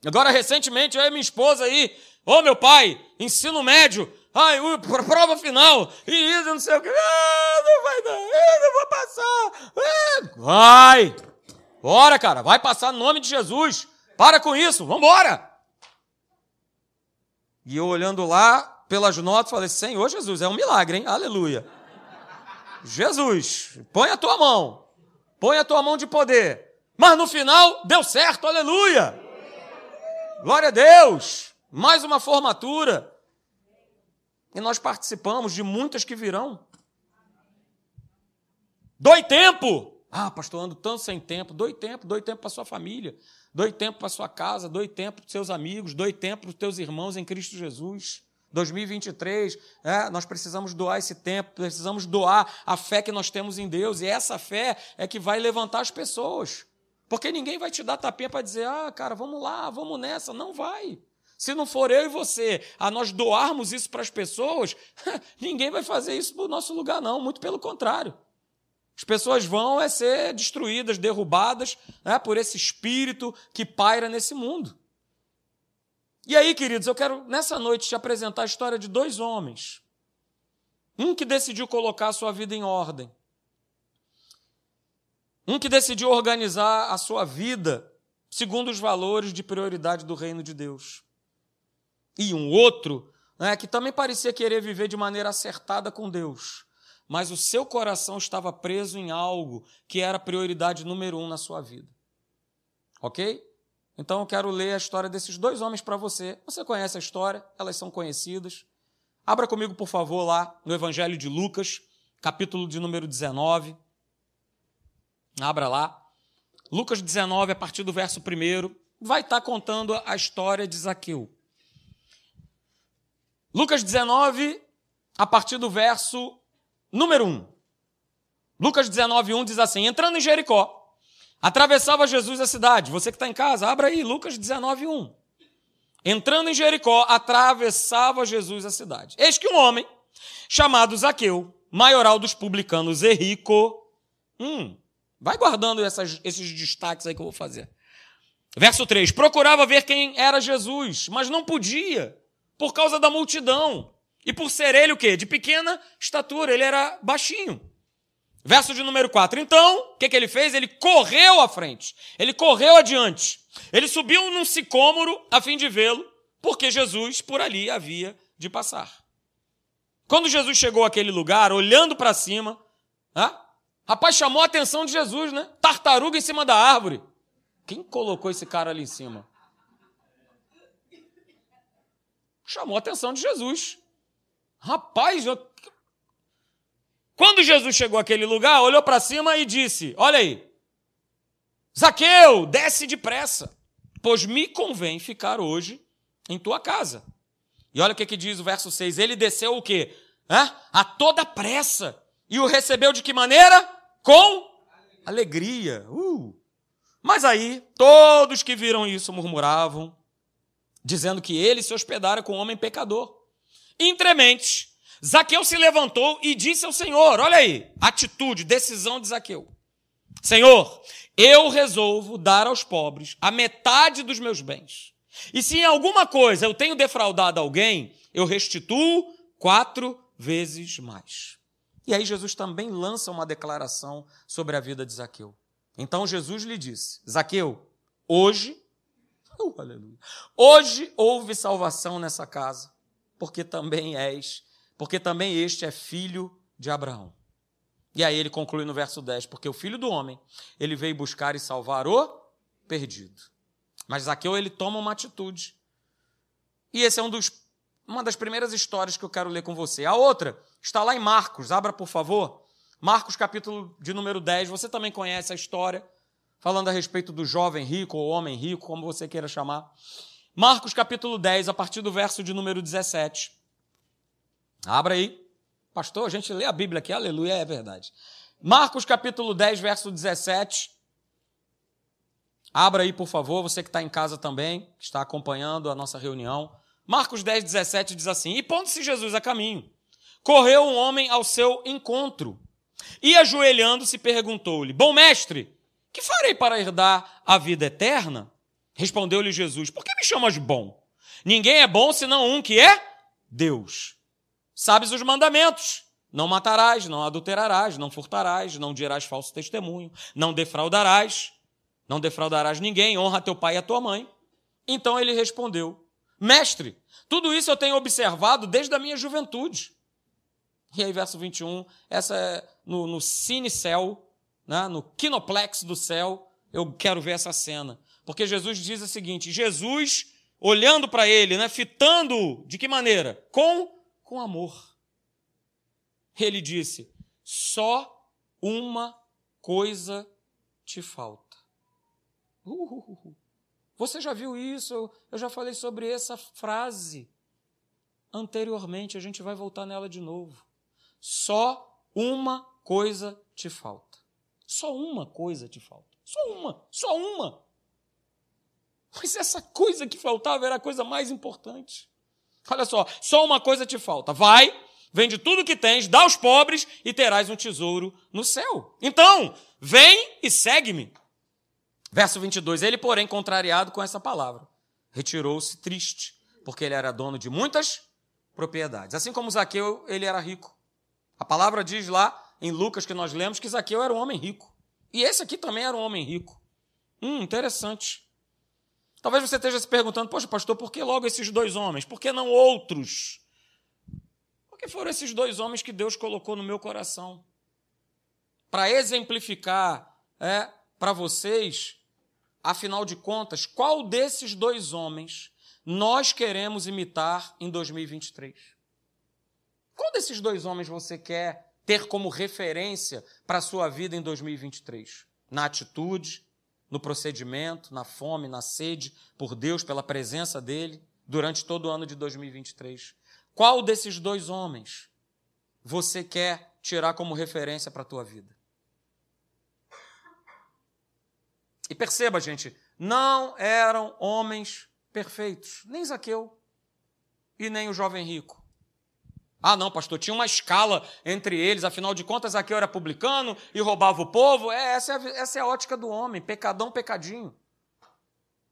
Agora, recentemente, eu e minha esposa aí, ô oh, meu pai, ensino médio, ai, prova final, e isso, não sei o que, ah, não vai dar, eu não vou passar. Ah, vai! Bora, cara, vai passar no nome de Jesus. Para com isso, vamos embora. E eu olhando lá pelas notas, falei: Senhor Jesus, é um milagre, hein? Aleluia. Jesus, põe a tua mão, põe a tua mão de poder. Mas no final, deu certo, aleluia. Glória a Deus! Mais uma formatura. E nós participamos de muitas que virão. Doe tempo! Ah, pastor, ando tão sem tempo. Doe tempo, doe tempo para sua família, doe tempo para sua casa, doe tempo para seus amigos, doe tempo para os teus irmãos em Cristo Jesus. 2023, é, nós precisamos doar esse tempo, precisamos doar a fé que nós temos em Deus, e essa fé é que vai levantar as pessoas. Porque ninguém vai te dar tapinha para dizer, ah, cara, vamos lá, vamos nessa. Não vai. Se não for eu e você a nós doarmos isso para as pessoas, [LAUGHS] ninguém vai fazer isso para o nosso lugar, não. Muito pelo contrário. As pessoas vão é ser destruídas, derrubadas né, por esse espírito que paira nesse mundo. E aí, queridos, eu quero nessa noite te apresentar a história de dois homens. Um que decidiu colocar a sua vida em ordem um que decidiu organizar a sua vida segundo os valores de prioridade do reino de Deus. E um outro né, que também parecia querer viver de maneira acertada com Deus, mas o seu coração estava preso em algo que era prioridade número um na sua vida. Ok? Então eu quero ler a história desses dois homens para você. Você conhece a história, elas são conhecidas. Abra comigo, por favor, lá no Evangelho de Lucas, capítulo de número 19. Abra lá. Lucas 19, a partir do verso 1, vai estar contando a história de Zaqueu. Lucas 19, a partir do verso número 1. Lucas 19, 1 diz assim: Entrando em Jericó, atravessava Jesus a cidade. Você que está em casa, abra aí, Lucas 19, 1. Entrando em Jericó, atravessava Jesus a cidade. Eis que um homem, chamado Zaqueu, maioral dos publicanos e rico, hum, vai guardando essas, esses destaques aí que eu vou fazer. Verso 3: procurava ver quem era Jesus, mas não podia, por causa da multidão. E por ser ele o quê? De pequena estatura, ele era baixinho. Verso de número 4. Então, o que, que ele fez? Ele correu à frente, ele correu adiante. Ele subiu num sicômoro a fim de vê-lo, porque Jesus por ali havia de passar. Quando Jesus chegou àquele lugar, olhando para cima, ah, rapaz chamou a atenção de Jesus, né? Tartaruga em cima da árvore. Quem colocou esse cara ali em cima? Chamou a atenção de Jesus. Rapaz, eu... quando Jesus chegou àquele lugar, olhou para cima e disse: Olha aí, Zaqueu, desce depressa, pois me convém ficar hoje em tua casa. E olha o que, que diz o verso 6: Ele desceu o quê? Hã? A toda pressa. E o recebeu de que maneira? Com alegria. Uh. Mas aí, todos que viram isso murmuravam, dizendo que ele se hospedara com um homem pecador. Entremente, Zaqueu se levantou e disse ao Senhor: Olha aí, atitude, decisão de Zaqueu. Senhor, eu resolvo dar aos pobres a metade dos meus bens. E se em alguma coisa eu tenho defraudado alguém, eu restituo quatro vezes mais. E aí Jesus também lança uma declaração sobre a vida de Zaqueu. Então Jesus lhe disse: Zaqueu, hoje, oh, aleluia, hoje houve salvação nessa casa, porque também és, porque também este é filho de Abraão. E aí ele conclui no verso 10, porque o filho do homem, ele veio buscar e salvar o perdido. Mas Zaqueu, ele toma uma atitude. E esse é um dos, uma das primeiras histórias que eu quero ler com você. A outra está lá em Marcos, abra por favor. Marcos, capítulo de número 10, você também conhece a história, falando a respeito do jovem rico ou homem rico, como você queira chamar. Marcos, capítulo 10, a partir do verso de número 17. Abra aí. Pastor, a gente lê a Bíblia aqui, aleluia, é verdade. Marcos, capítulo 10, verso 17. Abra aí, por favor, você que está em casa também, que está acompanhando a nossa reunião. Marcos 10, 17 diz assim: E pondo-se Jesus a caminho, correu um homem ao seu encontro e ajoelhando-se, perguntou-lhe: Bom mestre, que farei para herdar a vida eterna? Respondeu-lhe Jesus: Por que me chamas bom? Ninguém é bom senão um que é Deus. Sabes os mandamentos: Não matarás, não adulterarás, não furtarás, não dirás falso testemunho, não defraudarás, não defraudarás ninguém, honra teu pai e a tua mãe. Então ele respondeu: Mestre, tudo isso eu tenho observado desde a minha juventude. E aí, verso 21, essa é no, no cine céu, né, no kinoplex do céu, eu quero ver essa cena. Porque Jesus diz o seguinte: Jesus, olhando para ele, né, fitando de que maneira? Com, com amor. Ele disse: só uma coisa te falta. Você já viu isso? Eu já falei sobre essa frase anteriormente, a gente vai voltar nela de novo. Só uma coisa te falta. Só uma coisa te falta. Só uma, só uma. Mas essa coisa que faltava era a coisa mais importante. Olha só, só uma coisa te falta. Vai, vende tudo que tens, dá aos pobres e terás um tesouro no céu. Então, vem e segue-me. Verso 22. Ele, porém, contrariado com essa palavra, retirou-se triste, porque ele era dono de muitas propriedades. Assim como Zaqueu, ele era rico. A palavra diz lá em Lucas que nós lemos que Zaqueu era um homem rico. E esse aqui também era um homem rico. Hum, interessante. Talvez você esteja se perguntando, poxa, pastor, por que logo esses dois homens? Por que não outros? Porque foram esses dois homens que Deus colocou no meu coração. Para exemplificar é, para vocês, afinal de contas, qual desses dois homens nós queremos imitar em 2023? Qual desses dois homens você quer ter como referência para a sua vida em 2023? Na atitude, no procedimento, na fome, na sede por Deus, pela presença dele, durante todo o ano de 2023. Qual desses dois homens você quer tirar como referência para a tua vida? E perceba, gente, não eram homens perfeitos, nem Zaqueu e nem o jovem rico. Ah, não, pastor, tinha uma escala entre eles, afinal de contas, Zaqueu era publicano e roubava o povo. É, essa, é a, essa é a ótica do homem, pecadão, pecadinho.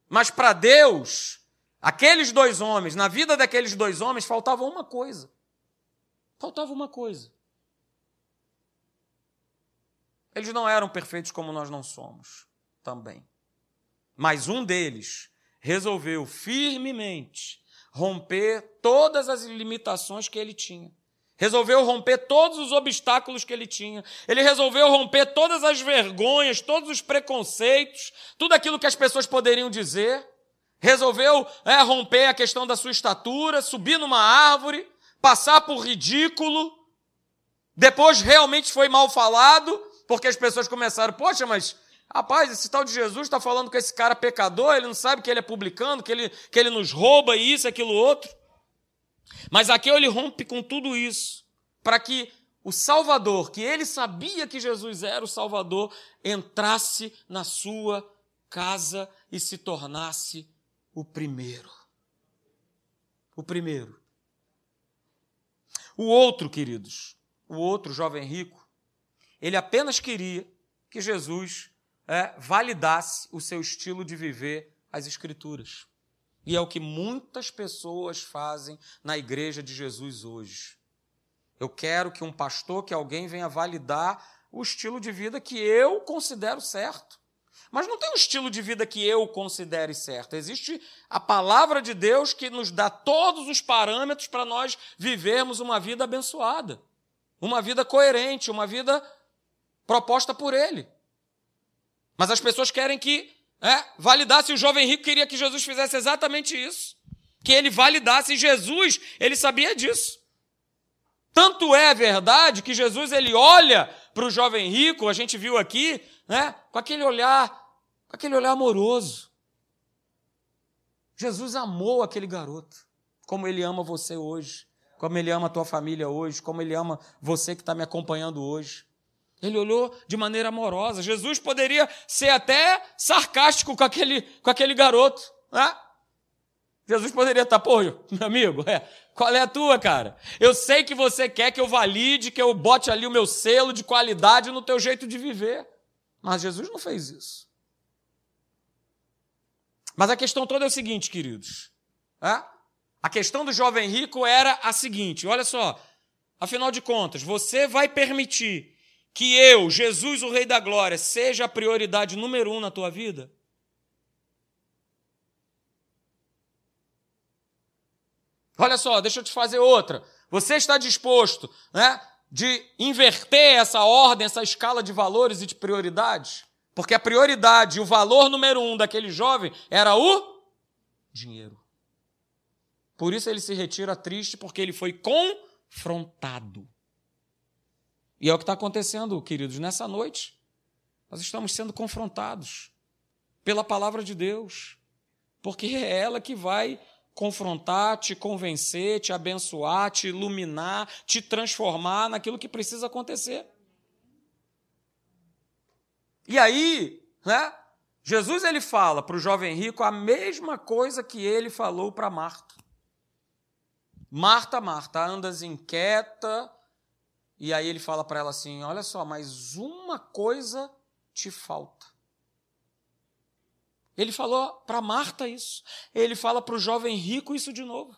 Mas para Deus, aqueles dois homens, na vida daqueles dois homens, faltava uma coisa. Faltava uma coisa. Eles não eram perfeitos como nós não somos também. Mas um deles resolveu firmemente romper todas as limitações que ele tinha. Resolveu romper todos os obstáculos que ele tinha. Ele resolveu romper todas as vergonhas, todos os preconceitos, tudo aquilo que as pessoas poderiam dizer. Resolveu é, romper a questão da sua estatura, subir numa árvore, passar por ridículo. Depois realmente foi mal falado, porque as pessoas começaram, poxa, mas Rapaz, esse tal de Jesus está falando com esse cara pecador, ele não sabe que ele é publicano, que ele, que ele nos rouba isso, aquilo, outro. Mas aqui ele rompe com tudo isso, para que o Salvador, que ele sabia que Jesus era o Salvador, entrasse na sua casa e se tornasse o primeiro. O primeiro. O outro, queridos, o outro jovem rico, ele apenas queria que Jesus é, validasse o seu estilo de viver as Escrituras. E é o que muitas pessoas fazem na igreja de Jesus hoje. Eu quero que um pastor, que alguém venha validar o estilo de vida que eu considero certo. Mas não tem um estilo de vida que eu considere certo. Existe a palavra de Deus que nos dá todos os parâmetros para nós vivermos uma vida abençoada, uma vida coerente, uma vida proposta por Ele. Mas as pessoas querem que é, validasse. O jovem rico queria que Jesus fizesse exatamente isso. Que ele validasse. E Jesus, ele sabia disso. Tanto é verdade que Jesus ele olha para o jovem rico, a gente viu aqui, né, com aquele olhar, com aquele olhar amoroso. Jesus amou aquele garoto, como ele ama você hoje, como ele ama a tua família hoje, como ele ama você que está me acompanhando hoje. Ele olhou de maneira amorosa. Jesus poderia ser até sarcástico com aquele, com aquele garoto. Né? Jesus poderia estar, pô, meu amigo, é, qual é a tua, cara? Eu sei que você quer que eu valide, que eu bote ali o meu selo de qualidade no teu jeito de viver. Mas Jesus não fez isso. Mas a questão toda é o seguinte, queridos. É? A questão do jovem rico era a seguinte: olha só. Afinal de contas, você vai permitir que eu, Jesus, o Rei da Glória, seja a prioridade número um na tua vida? Olha só, deixa eu te fazer outra. Você está disposto né, de inverter essa ordem, essa escala de valores e de prioridades? Porque a prioridade, o valor número um daquele jovem era o dinheiro. Por isso ele se retira triste, porque ele foi confrontado. E é o que está acontecendo, queridos, nessa noite. Nós estamos sendo confrontados pela palavra de Deus, porque é ela que vai confrontar, te convencer, te abençoar, te iluminar, te transformar naquilo que precisa acontecer. E aí, né? Jesus ele fala para o jovem rico a mesma coisa que ele falou para Marta. Marta, Marta, andas inquieta, e aí ele fala para ela assim: Olha só, mas uma coisa te falta. Ele falou para Marta isso. Ele fala para o jovem rico isso de novo.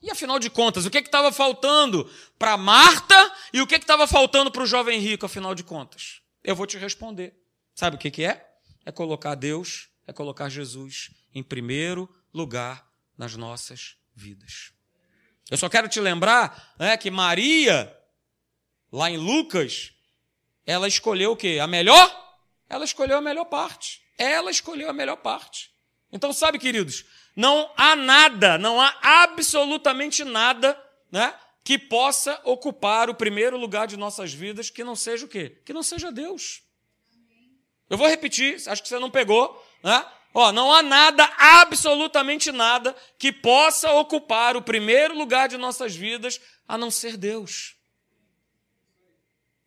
E afinal de contas, o que estava faltando para Marta e o que estava faltando para o jovem rico, afinal de contas? Eu vou te responder. Sabe o que, que é? É colocar Deus, é colocar Jesus em primeiro lugar nas nossas vidas. Eu só quero te lembrar né, que Maria, lá em Lucas, ela escolheu o quê? A melhor? Ela escolheu a melhor parte. Ela escolheu a melhor parte. Então, sabe, queridos, não há nada, não há absolutamente nada né, que possa ocupar o primeiro lugar de nossas vidas, que não seja o quê? Que não seja Deus. Eu vou repetir, acho que você não pegou, né? Ó, não há nada, absolutamente nada, que possa ocupar o primeiro lugar de nossas vidas a não ser Deus.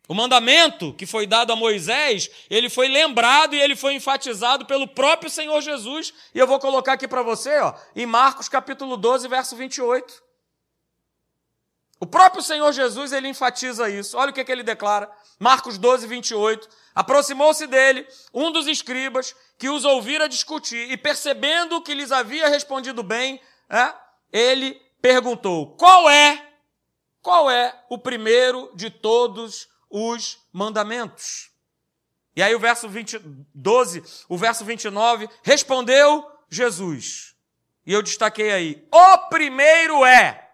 O mandamento que foi dado a Moisés, ele foi lembrado e ele foi enfatizado pelo próprio Senhor Jesus. E eu vou colocar aqui para você, ó, em Marcos capítulo 12, verso 28. O próprio Senhor Jesus, ele enfatiza isso. Olha o que, que ele declara. Marcos 12, 28. Aproximou-se dele um dos escribas que os ouvira discutir e percebendo que lhes havia respondido bem, é, ele perguntou, qual é, qual é o primeiro de todos os mandamentos? E aí o verso 20, 12, o verso 29, respondeu Jesus. E eu destaquei aí, o primeiro é,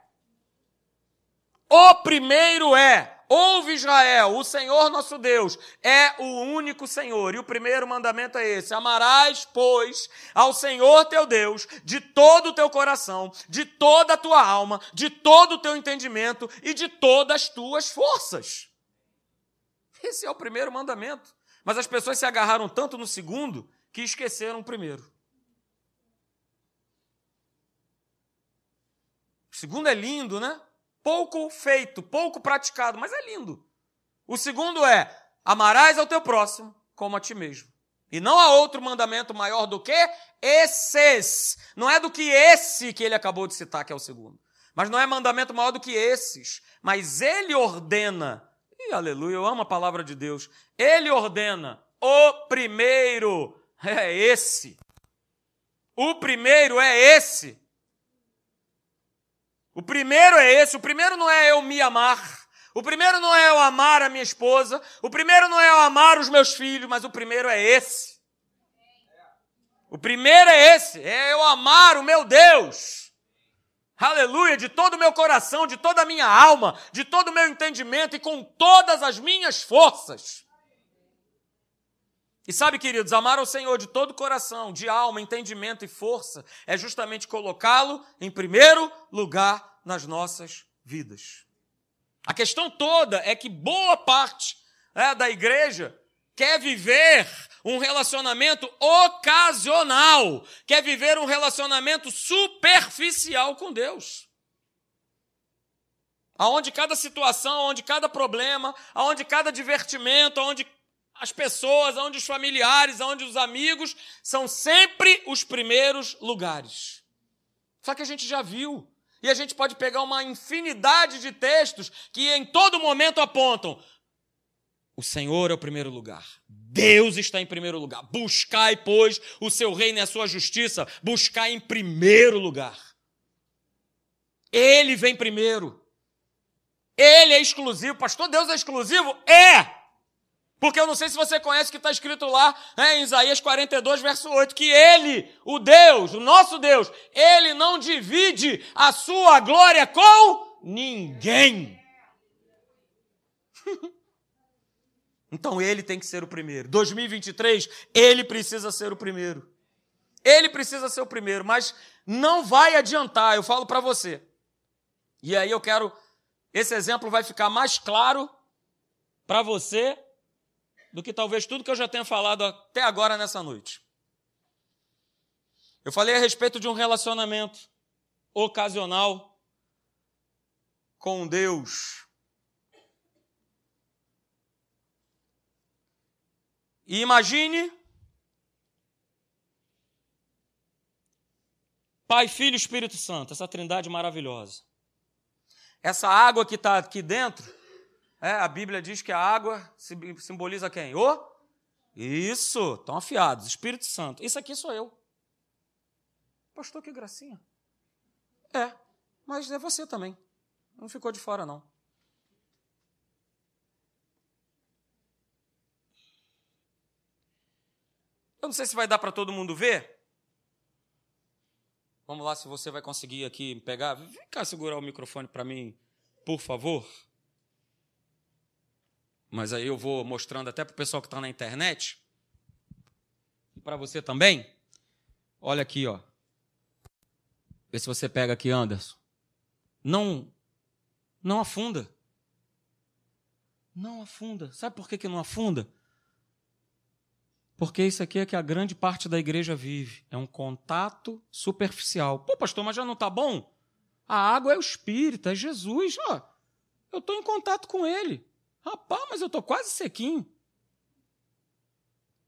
o primeiro é, ouve Israel, o Senhor nosso Deus é o único Senhor. E o primeiro mandamento é esse: amarás, pois, ao Senhor teu Deus de todo o teu coração, de toda a tua alma, de todo o teu entendimento e de todas as tuas forças. Esse é o primeiro mandamento. Mas as pessoas se agarraram tanto no segundo que esqueceram o primeiro. O segundo é lindo, né? Pouco feito, pouco praticado, mas é lindo. O segundo é: amarás ao teu próximo como a ti mesmo. E não há outro mandamento maior do que esses. Não é do que esse que ele acabou de citar, que é o segundo. Mas não é mandamento maior do que esses. Mas ele ordena. E aleluia, eu amo a palavra de Deus. Ele ordena. O primeiro é esse. O primeiro é esse. O primeiro é esse, o primeiro não é eu me amar. O primeiro não é eu amar a minha esposa, o primeiro não é eu amar os meus filhos, mas o primeiro é esse. O primeiro é esse, é eu amar o meu Deus. Aleluia, de todo o meu coração, de toda a minha alma, de todo o meu entendimento e com todas as minhas forças. E sabe, queridos, amar ao Senhor de todo o coração, de alma, entendimento e força é justamente colocá-lo em primeiro lugar nas nossas vidas. A questão toda é que boa parte é, da igreja quer viver um relacionamento ocasional, quer viver um relacionamento superficial com Deus. Aonde cada situação, aonde cada problema, aonde cada divertimento, aonde as pessoas, onde os familiares, onde os amigos são sempre os primeiros lugares. Só que a gente já viu. E a gente pode pegar uma infinidade de textos que em todo momento apontam: o Senhor é o primeiro lugar. Deus está em primeiro lugar. Buscai, pois, o seu reino e a sua justiça. Buscai em primeiro lugar. Ele vem primeiro. Ele é exclusivo. Pastor, Deus é exclusivo? É! Porque eu não sei se você conhece o que está escrito lá né, em Isaías 42, verso 8, que ele, o Deus, o nosso Deus, ele não divide a sua glória com ninguém. [LAUGHS] então ele tem que ser o primeiro. 2023, ele precisa ser o primeiro. Ele precisa ser o primeiro, mas não vai adiantar, eu falo para você. E aí eu quero, esse exemplo vai ficar mais claro para você do que talvez tudo que eu já tenha falado até agora nessa noite. Eu falei a respeito de um relacionamento ocasional com Deus. E imagine Pai, Filho e Espírito Santo, essa trindade maravilhosa. Essa água que está aqui dentro é, a Bíblia diz que a água simboliza quem? O? Isso, estão afiados, Espírito Santo. Isso aqui sou eu. Pastor, que gracinha. É, mas é você também. Não ficou de fora, não. Eu não sei se vai dar para todo mundo ver. Vamos lá, se você vai conseguir aqui pegar. Vem cá segurar o microfone para mim, por favor mas aí eu vou mostrando até para o pessoal que está na internet, e para você também. Olha aqui, ó. Vê se você pega aqui, Anderson. Não, não afunda. Não afunda. Sabe por que, que não afunda? Porque isso aqui é que a grande parte da igreja vive. É um contato superficial. Pô, pastor, mas já não está bom? A água é o Espírito, é Jesus. Ó, eu estou em contato com Ele. Rapaz, mas eu estou quase sequinho.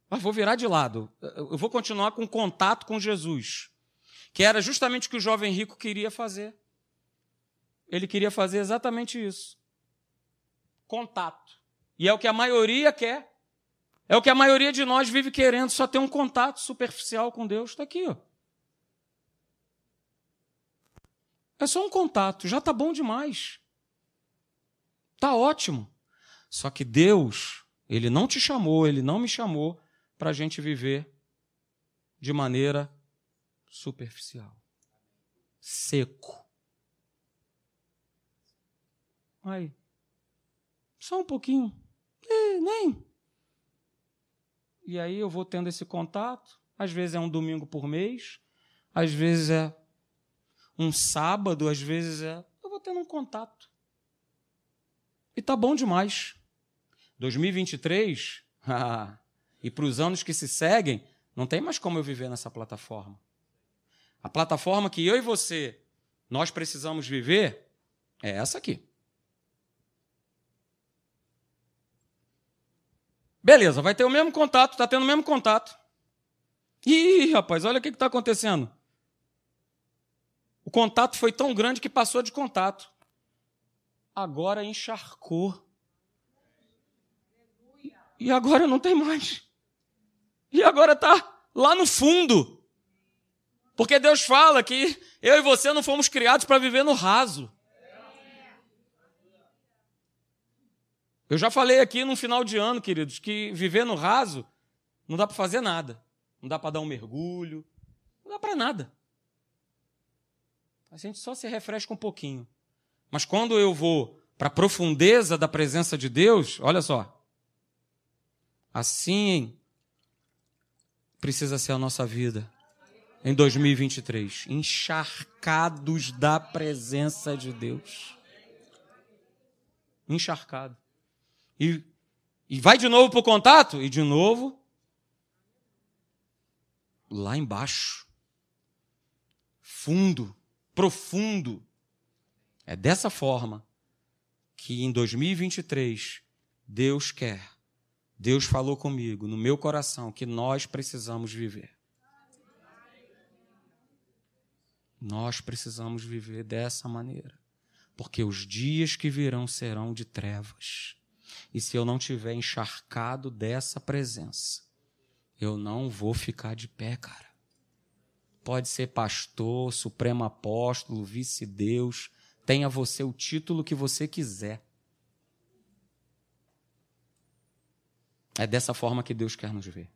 Mas vou virar de lado. Eu vou continuar com contato com Jesus. Que era justamente o que o jovem rico queria fazer. Ele queria fazer exatamente isso. Contato. E é o que a maioria quer. É o que a maioria de nós vive querendo, só ter um contato superficial com Deus. Está aqui, ó. É só um contato, já está bom demais. Está ótimo. Só que Deus, Ele não te chamou, Ele não me chamou para a gente viver de maneira superficial, seco. Aí, só um pouquinho. É, nem. E aí eu vou tendo esse contato. Às vezes é um domingo por mês, às vezes é um sábado, às vezes é. Eu vou tendo um contato. E tá bom demais. 2023, e [LAUGHS] para os anos que se seguem, não tem mais como eu viver nessa plataforma. A plataforma que eu e você nós precisamos viver é essa aqui. Beleza, vai ter o mesmo contato, está tendo o mesmo contato. Ih, rapaz, olha o que está acontecendo. O contato foi tão grande que passou de contato. Agora encharcou. E agora não tem mais. E agora está lá no fundo. Porque Deus fala que eu e você não fomos criados para viver no raso. Eu já falei aqui no final de ano, queridos, que viver no raso não dá para fazer nada. Não dá para dar um mergulho, não dá para nada. A gente só se refresca um pouquinho. Mas quando eu vou para a profundeza da presença de Deus, olha só. Assim precisa ser a nossa vida em 2023, encharcados da presença de Deus. Encharcado. E, e vai de novo para o contato, e de novo, lá embaixo. Fundo, profundo. É dessa forma que em 2023 Deus quer, Deus falou comigo, no meu coração, que nós precisamos viver. Nós precisamos viver dessa maneira, porque os dias que virão serão de trevas. E se eu não tiver encharcado dessa presença, eu não vou ficar de pé, cara. Pode ser pastor, supremo apóstolo, vice-deus, tenha você o título que você quiser. É dessa forma que Deus quer nos ver.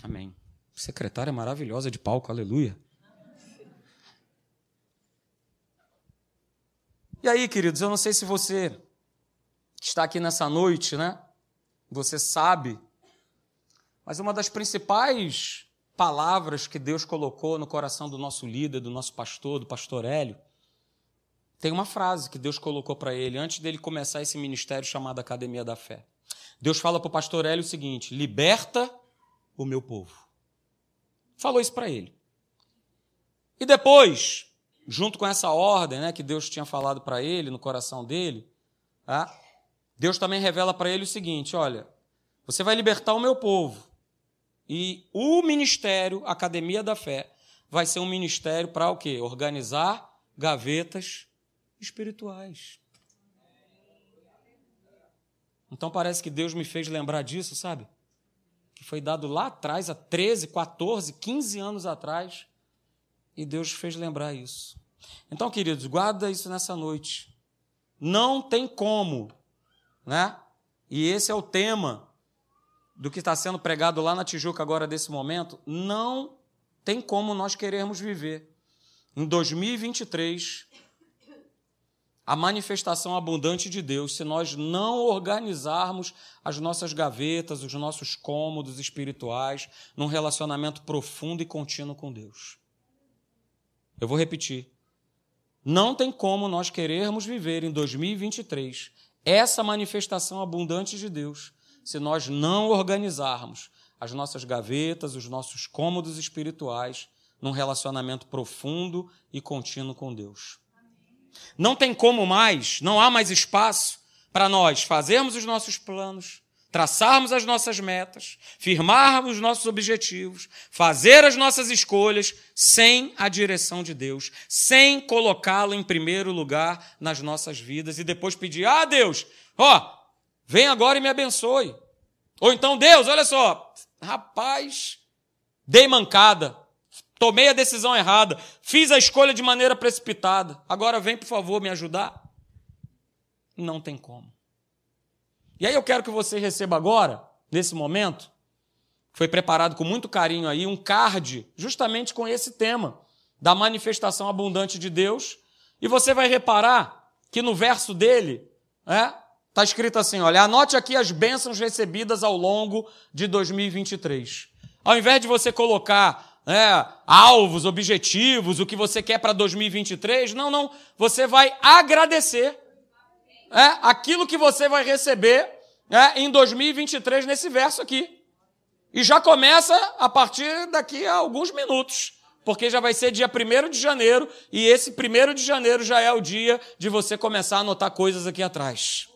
Amém. Secretária maravilhosa de palco, aleluia. E aí, queridos, eu não sei se você está aqui nessa noite, né? Você sabe, mas uma das principais palavras que Deus colocou no coração do nosso líder, do nosso pastor, do pastor Hélio, tem uma frase que Deus colocou para ele antes dele começar esse ministério chamado Academia da Fé. Deus fala para o pastor Hélio o seguinte: liberta o meu povo. Falou isso para ele. E depois, junto com essa ordem né, que Deus tinha falado para ele, no coração dele, tá? Deus também revela para ele o seguinte: olha, você vai libertar o meu povo. E o ministério, Academia da Fé, vai ser um ministério para o quê? Organizar gavetas espirituais. Então parece que Deus me fez lembrar disso, sabe? Que foi dado lá atrás, há 13, 14, 15 anos atrás, e Deus fez lembrar isso. Então, queridos, guarda isso nessa noite. Não tem como, né? E esse é o tema do que está sendo pregado lá na Tijuca agora desse momento. Não tem como nós querermos viver em 2023 a manifestação abundante de Deus se nós não organizarmos as nossas gavetas, os nossos cômodos espirituais num relacionamento profundo e contínuo com Deus. Eu vou repetir. Não tem como nós querermos viver em 2023 essa manifestação abundante de Deus se nós não organizarmos as nossas gavetas, os nossos cômodos espirituais num relacionamento profundo e contínuo com Deus. Não tem como mais, não há mais espaço para nós fazermos os nossos planos, traçarmos as nossas metas, firmarmos os nossos objetivos, fazer as nossas escolhas sem a direção de Deus, sem colocá-lo em primeiro lugar nas nossas vidas e depois pedir: "Ah, Deus, ó, vem agora e me abençoe". Ou então, Deus, olha só, rapaz, dei mancada, tomei a decisão errada, fiz a escolha de maneira precipitada. Agora vem, por favor, me ajudar. Não tem como. E aí eu quero que você receba agora, nesse momento, foi preparado com muito carinho aí, um card justamente com esse tema, da manifestação abundante de Deus. E você vai reparar que no verso dele, é, Está escrito assim: olha, anote aqui as bênçãos recebidas ao longo de 2023. Ao invés de você colocar é, alvos, objetivos, o que você quer para 2023, não, não. Você vai agradecer é, aquilo que você vai receber é, em 2023 nesse verso aqui. E já começa a partir daqui a alguns minutos, porque já vai ser dia 1 de janeiro, e esse 1 de janeiro já é o dia de você começar a anotar coisas aqui atrás.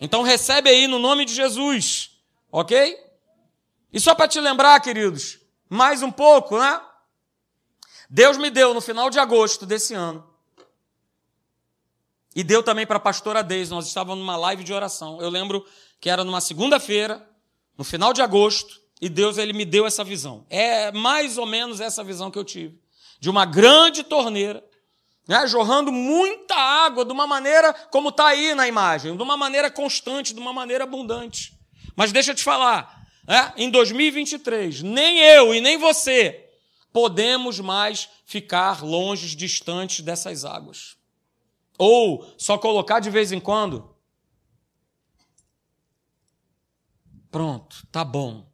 Então recebe aí no nome de Jesus, ok? E só para te lembrar, queridos, mais um pouco, né? Deus me deu no final de agosto desse ano e deu também para a pastora Deise. Nós estávamos numa live de oração. Eu lembro que era numa segunda-feira, no final de agosto, e Deus ele me deu essa visão. É mais ou menos essa visão que eu tive. De uma grande torneira, né, jorrando muita água de uma maneira como está aí na imagem, de uma maneira constante, de uma maneira abundante. Mas deixa eu te falar, né, em 2023, nem eu e nem você podemos mais ficar longe, distantes dessas águas. Ou só colocar de vez em quando. Pronto, tá bom.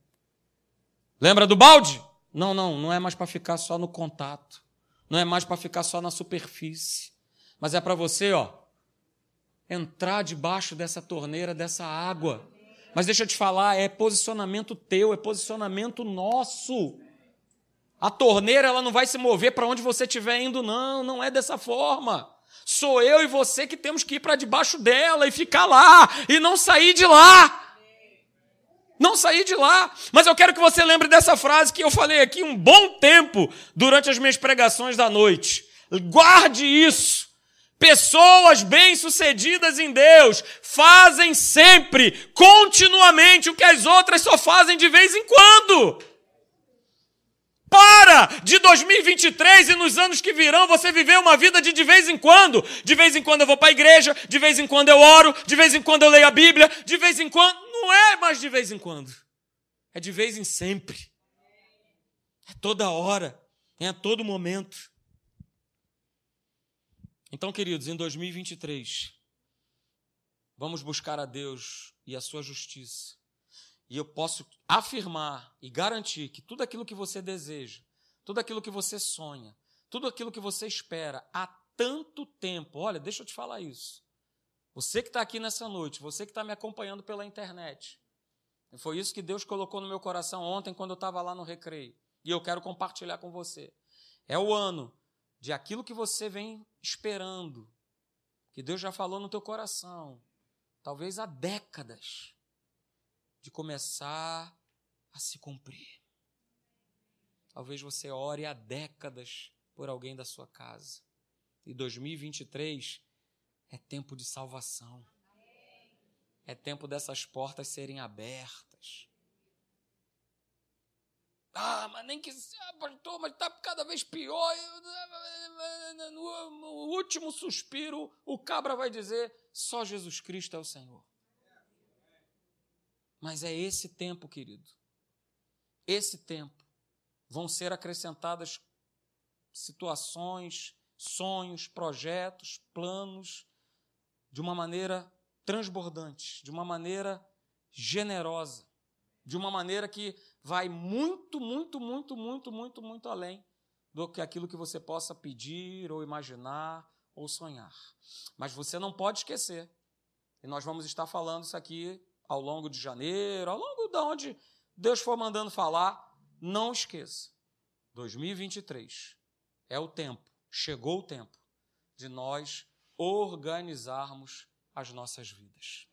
Lembra do balde? Não, não, não é mais para ficar só no contato. Não é mais para ficar só na superfície. Mas é para você, ó, entrar debaixo dessa torneira, dessa água. Mas deixa eu te falar, é posicionamento teu, é posicionamento nosso. A torneira ela não vai se mover para onde você estiver indo, não, não é dessa forma. Sou eu e você que temos que ir para debaixo dela e ficar lá e não sair de lá. Não sair de lá. Mas eu quero que você lembre dessa frase que eu falei aqui um bom tempo durante as minhas pregações da noite. Guarde isso. Pessoas bem-sucedidas em Deus fazem sempre, continuamente, o que as outras só fazem de vez em quando. Para de 2023 e nos anos que virão você viver uma vida de de vez em quando. De vez em quando eu vou para a igreja, de vez em quando eu oro, de vez em quando eu leio a Bíblia, de vez em quando. Não é mais de vez em quando. É de vez em sempre. É toda hora. É a todo momento. Então, queridos, em 2023, vamos buscar a Deus e a sua justiça e eu posso afirmar e garantir que tudo aquilo que você deseja, tudo aquilo que você sonha, tudo aquilo que você espera há tanto tempo, olha, deixa eu te falar isso. Você que está aqui nessa noite, você que está me acompanhando pela internet, foi isso que Deus colocou no meu coração ontem quando eu estava lá no recreio. E eu quero compartilhar com você. É o ano de aquilo que você vem esperando, que Deus já falou no teu coração, talvez há décadas de começar a se cumprir. Talvez você ore há décadas por alguém da sua casa. E 2023 é tempo de salvação. É tempo dessas portas serem abertas. Ah, mas nem que. Ah, pastor, mas está cada vez pior. No último suspiro, o cabra vai dizer: só Jesus Cristo é o Senhor. Mas é esse tempo, querido. Esse tempo. Vão ser acrescentadas situações, sonhos, projetos, planos, de uma maneira transbordante, de uma maneira generosa, de uma maneira que vai muito, muito, muito, muito, muito, muito além do que aquilo que você possa pedir ou imaginar ou sonhar. Mas você não pode esquecer. E nós vamos estar falando isso aqui ao longo de janeiro, ao longo de onde Deus for mandando falar. Não esqueça. 2023 é o tempo, chegou o tempo de nós organizarmos as nossas vidas.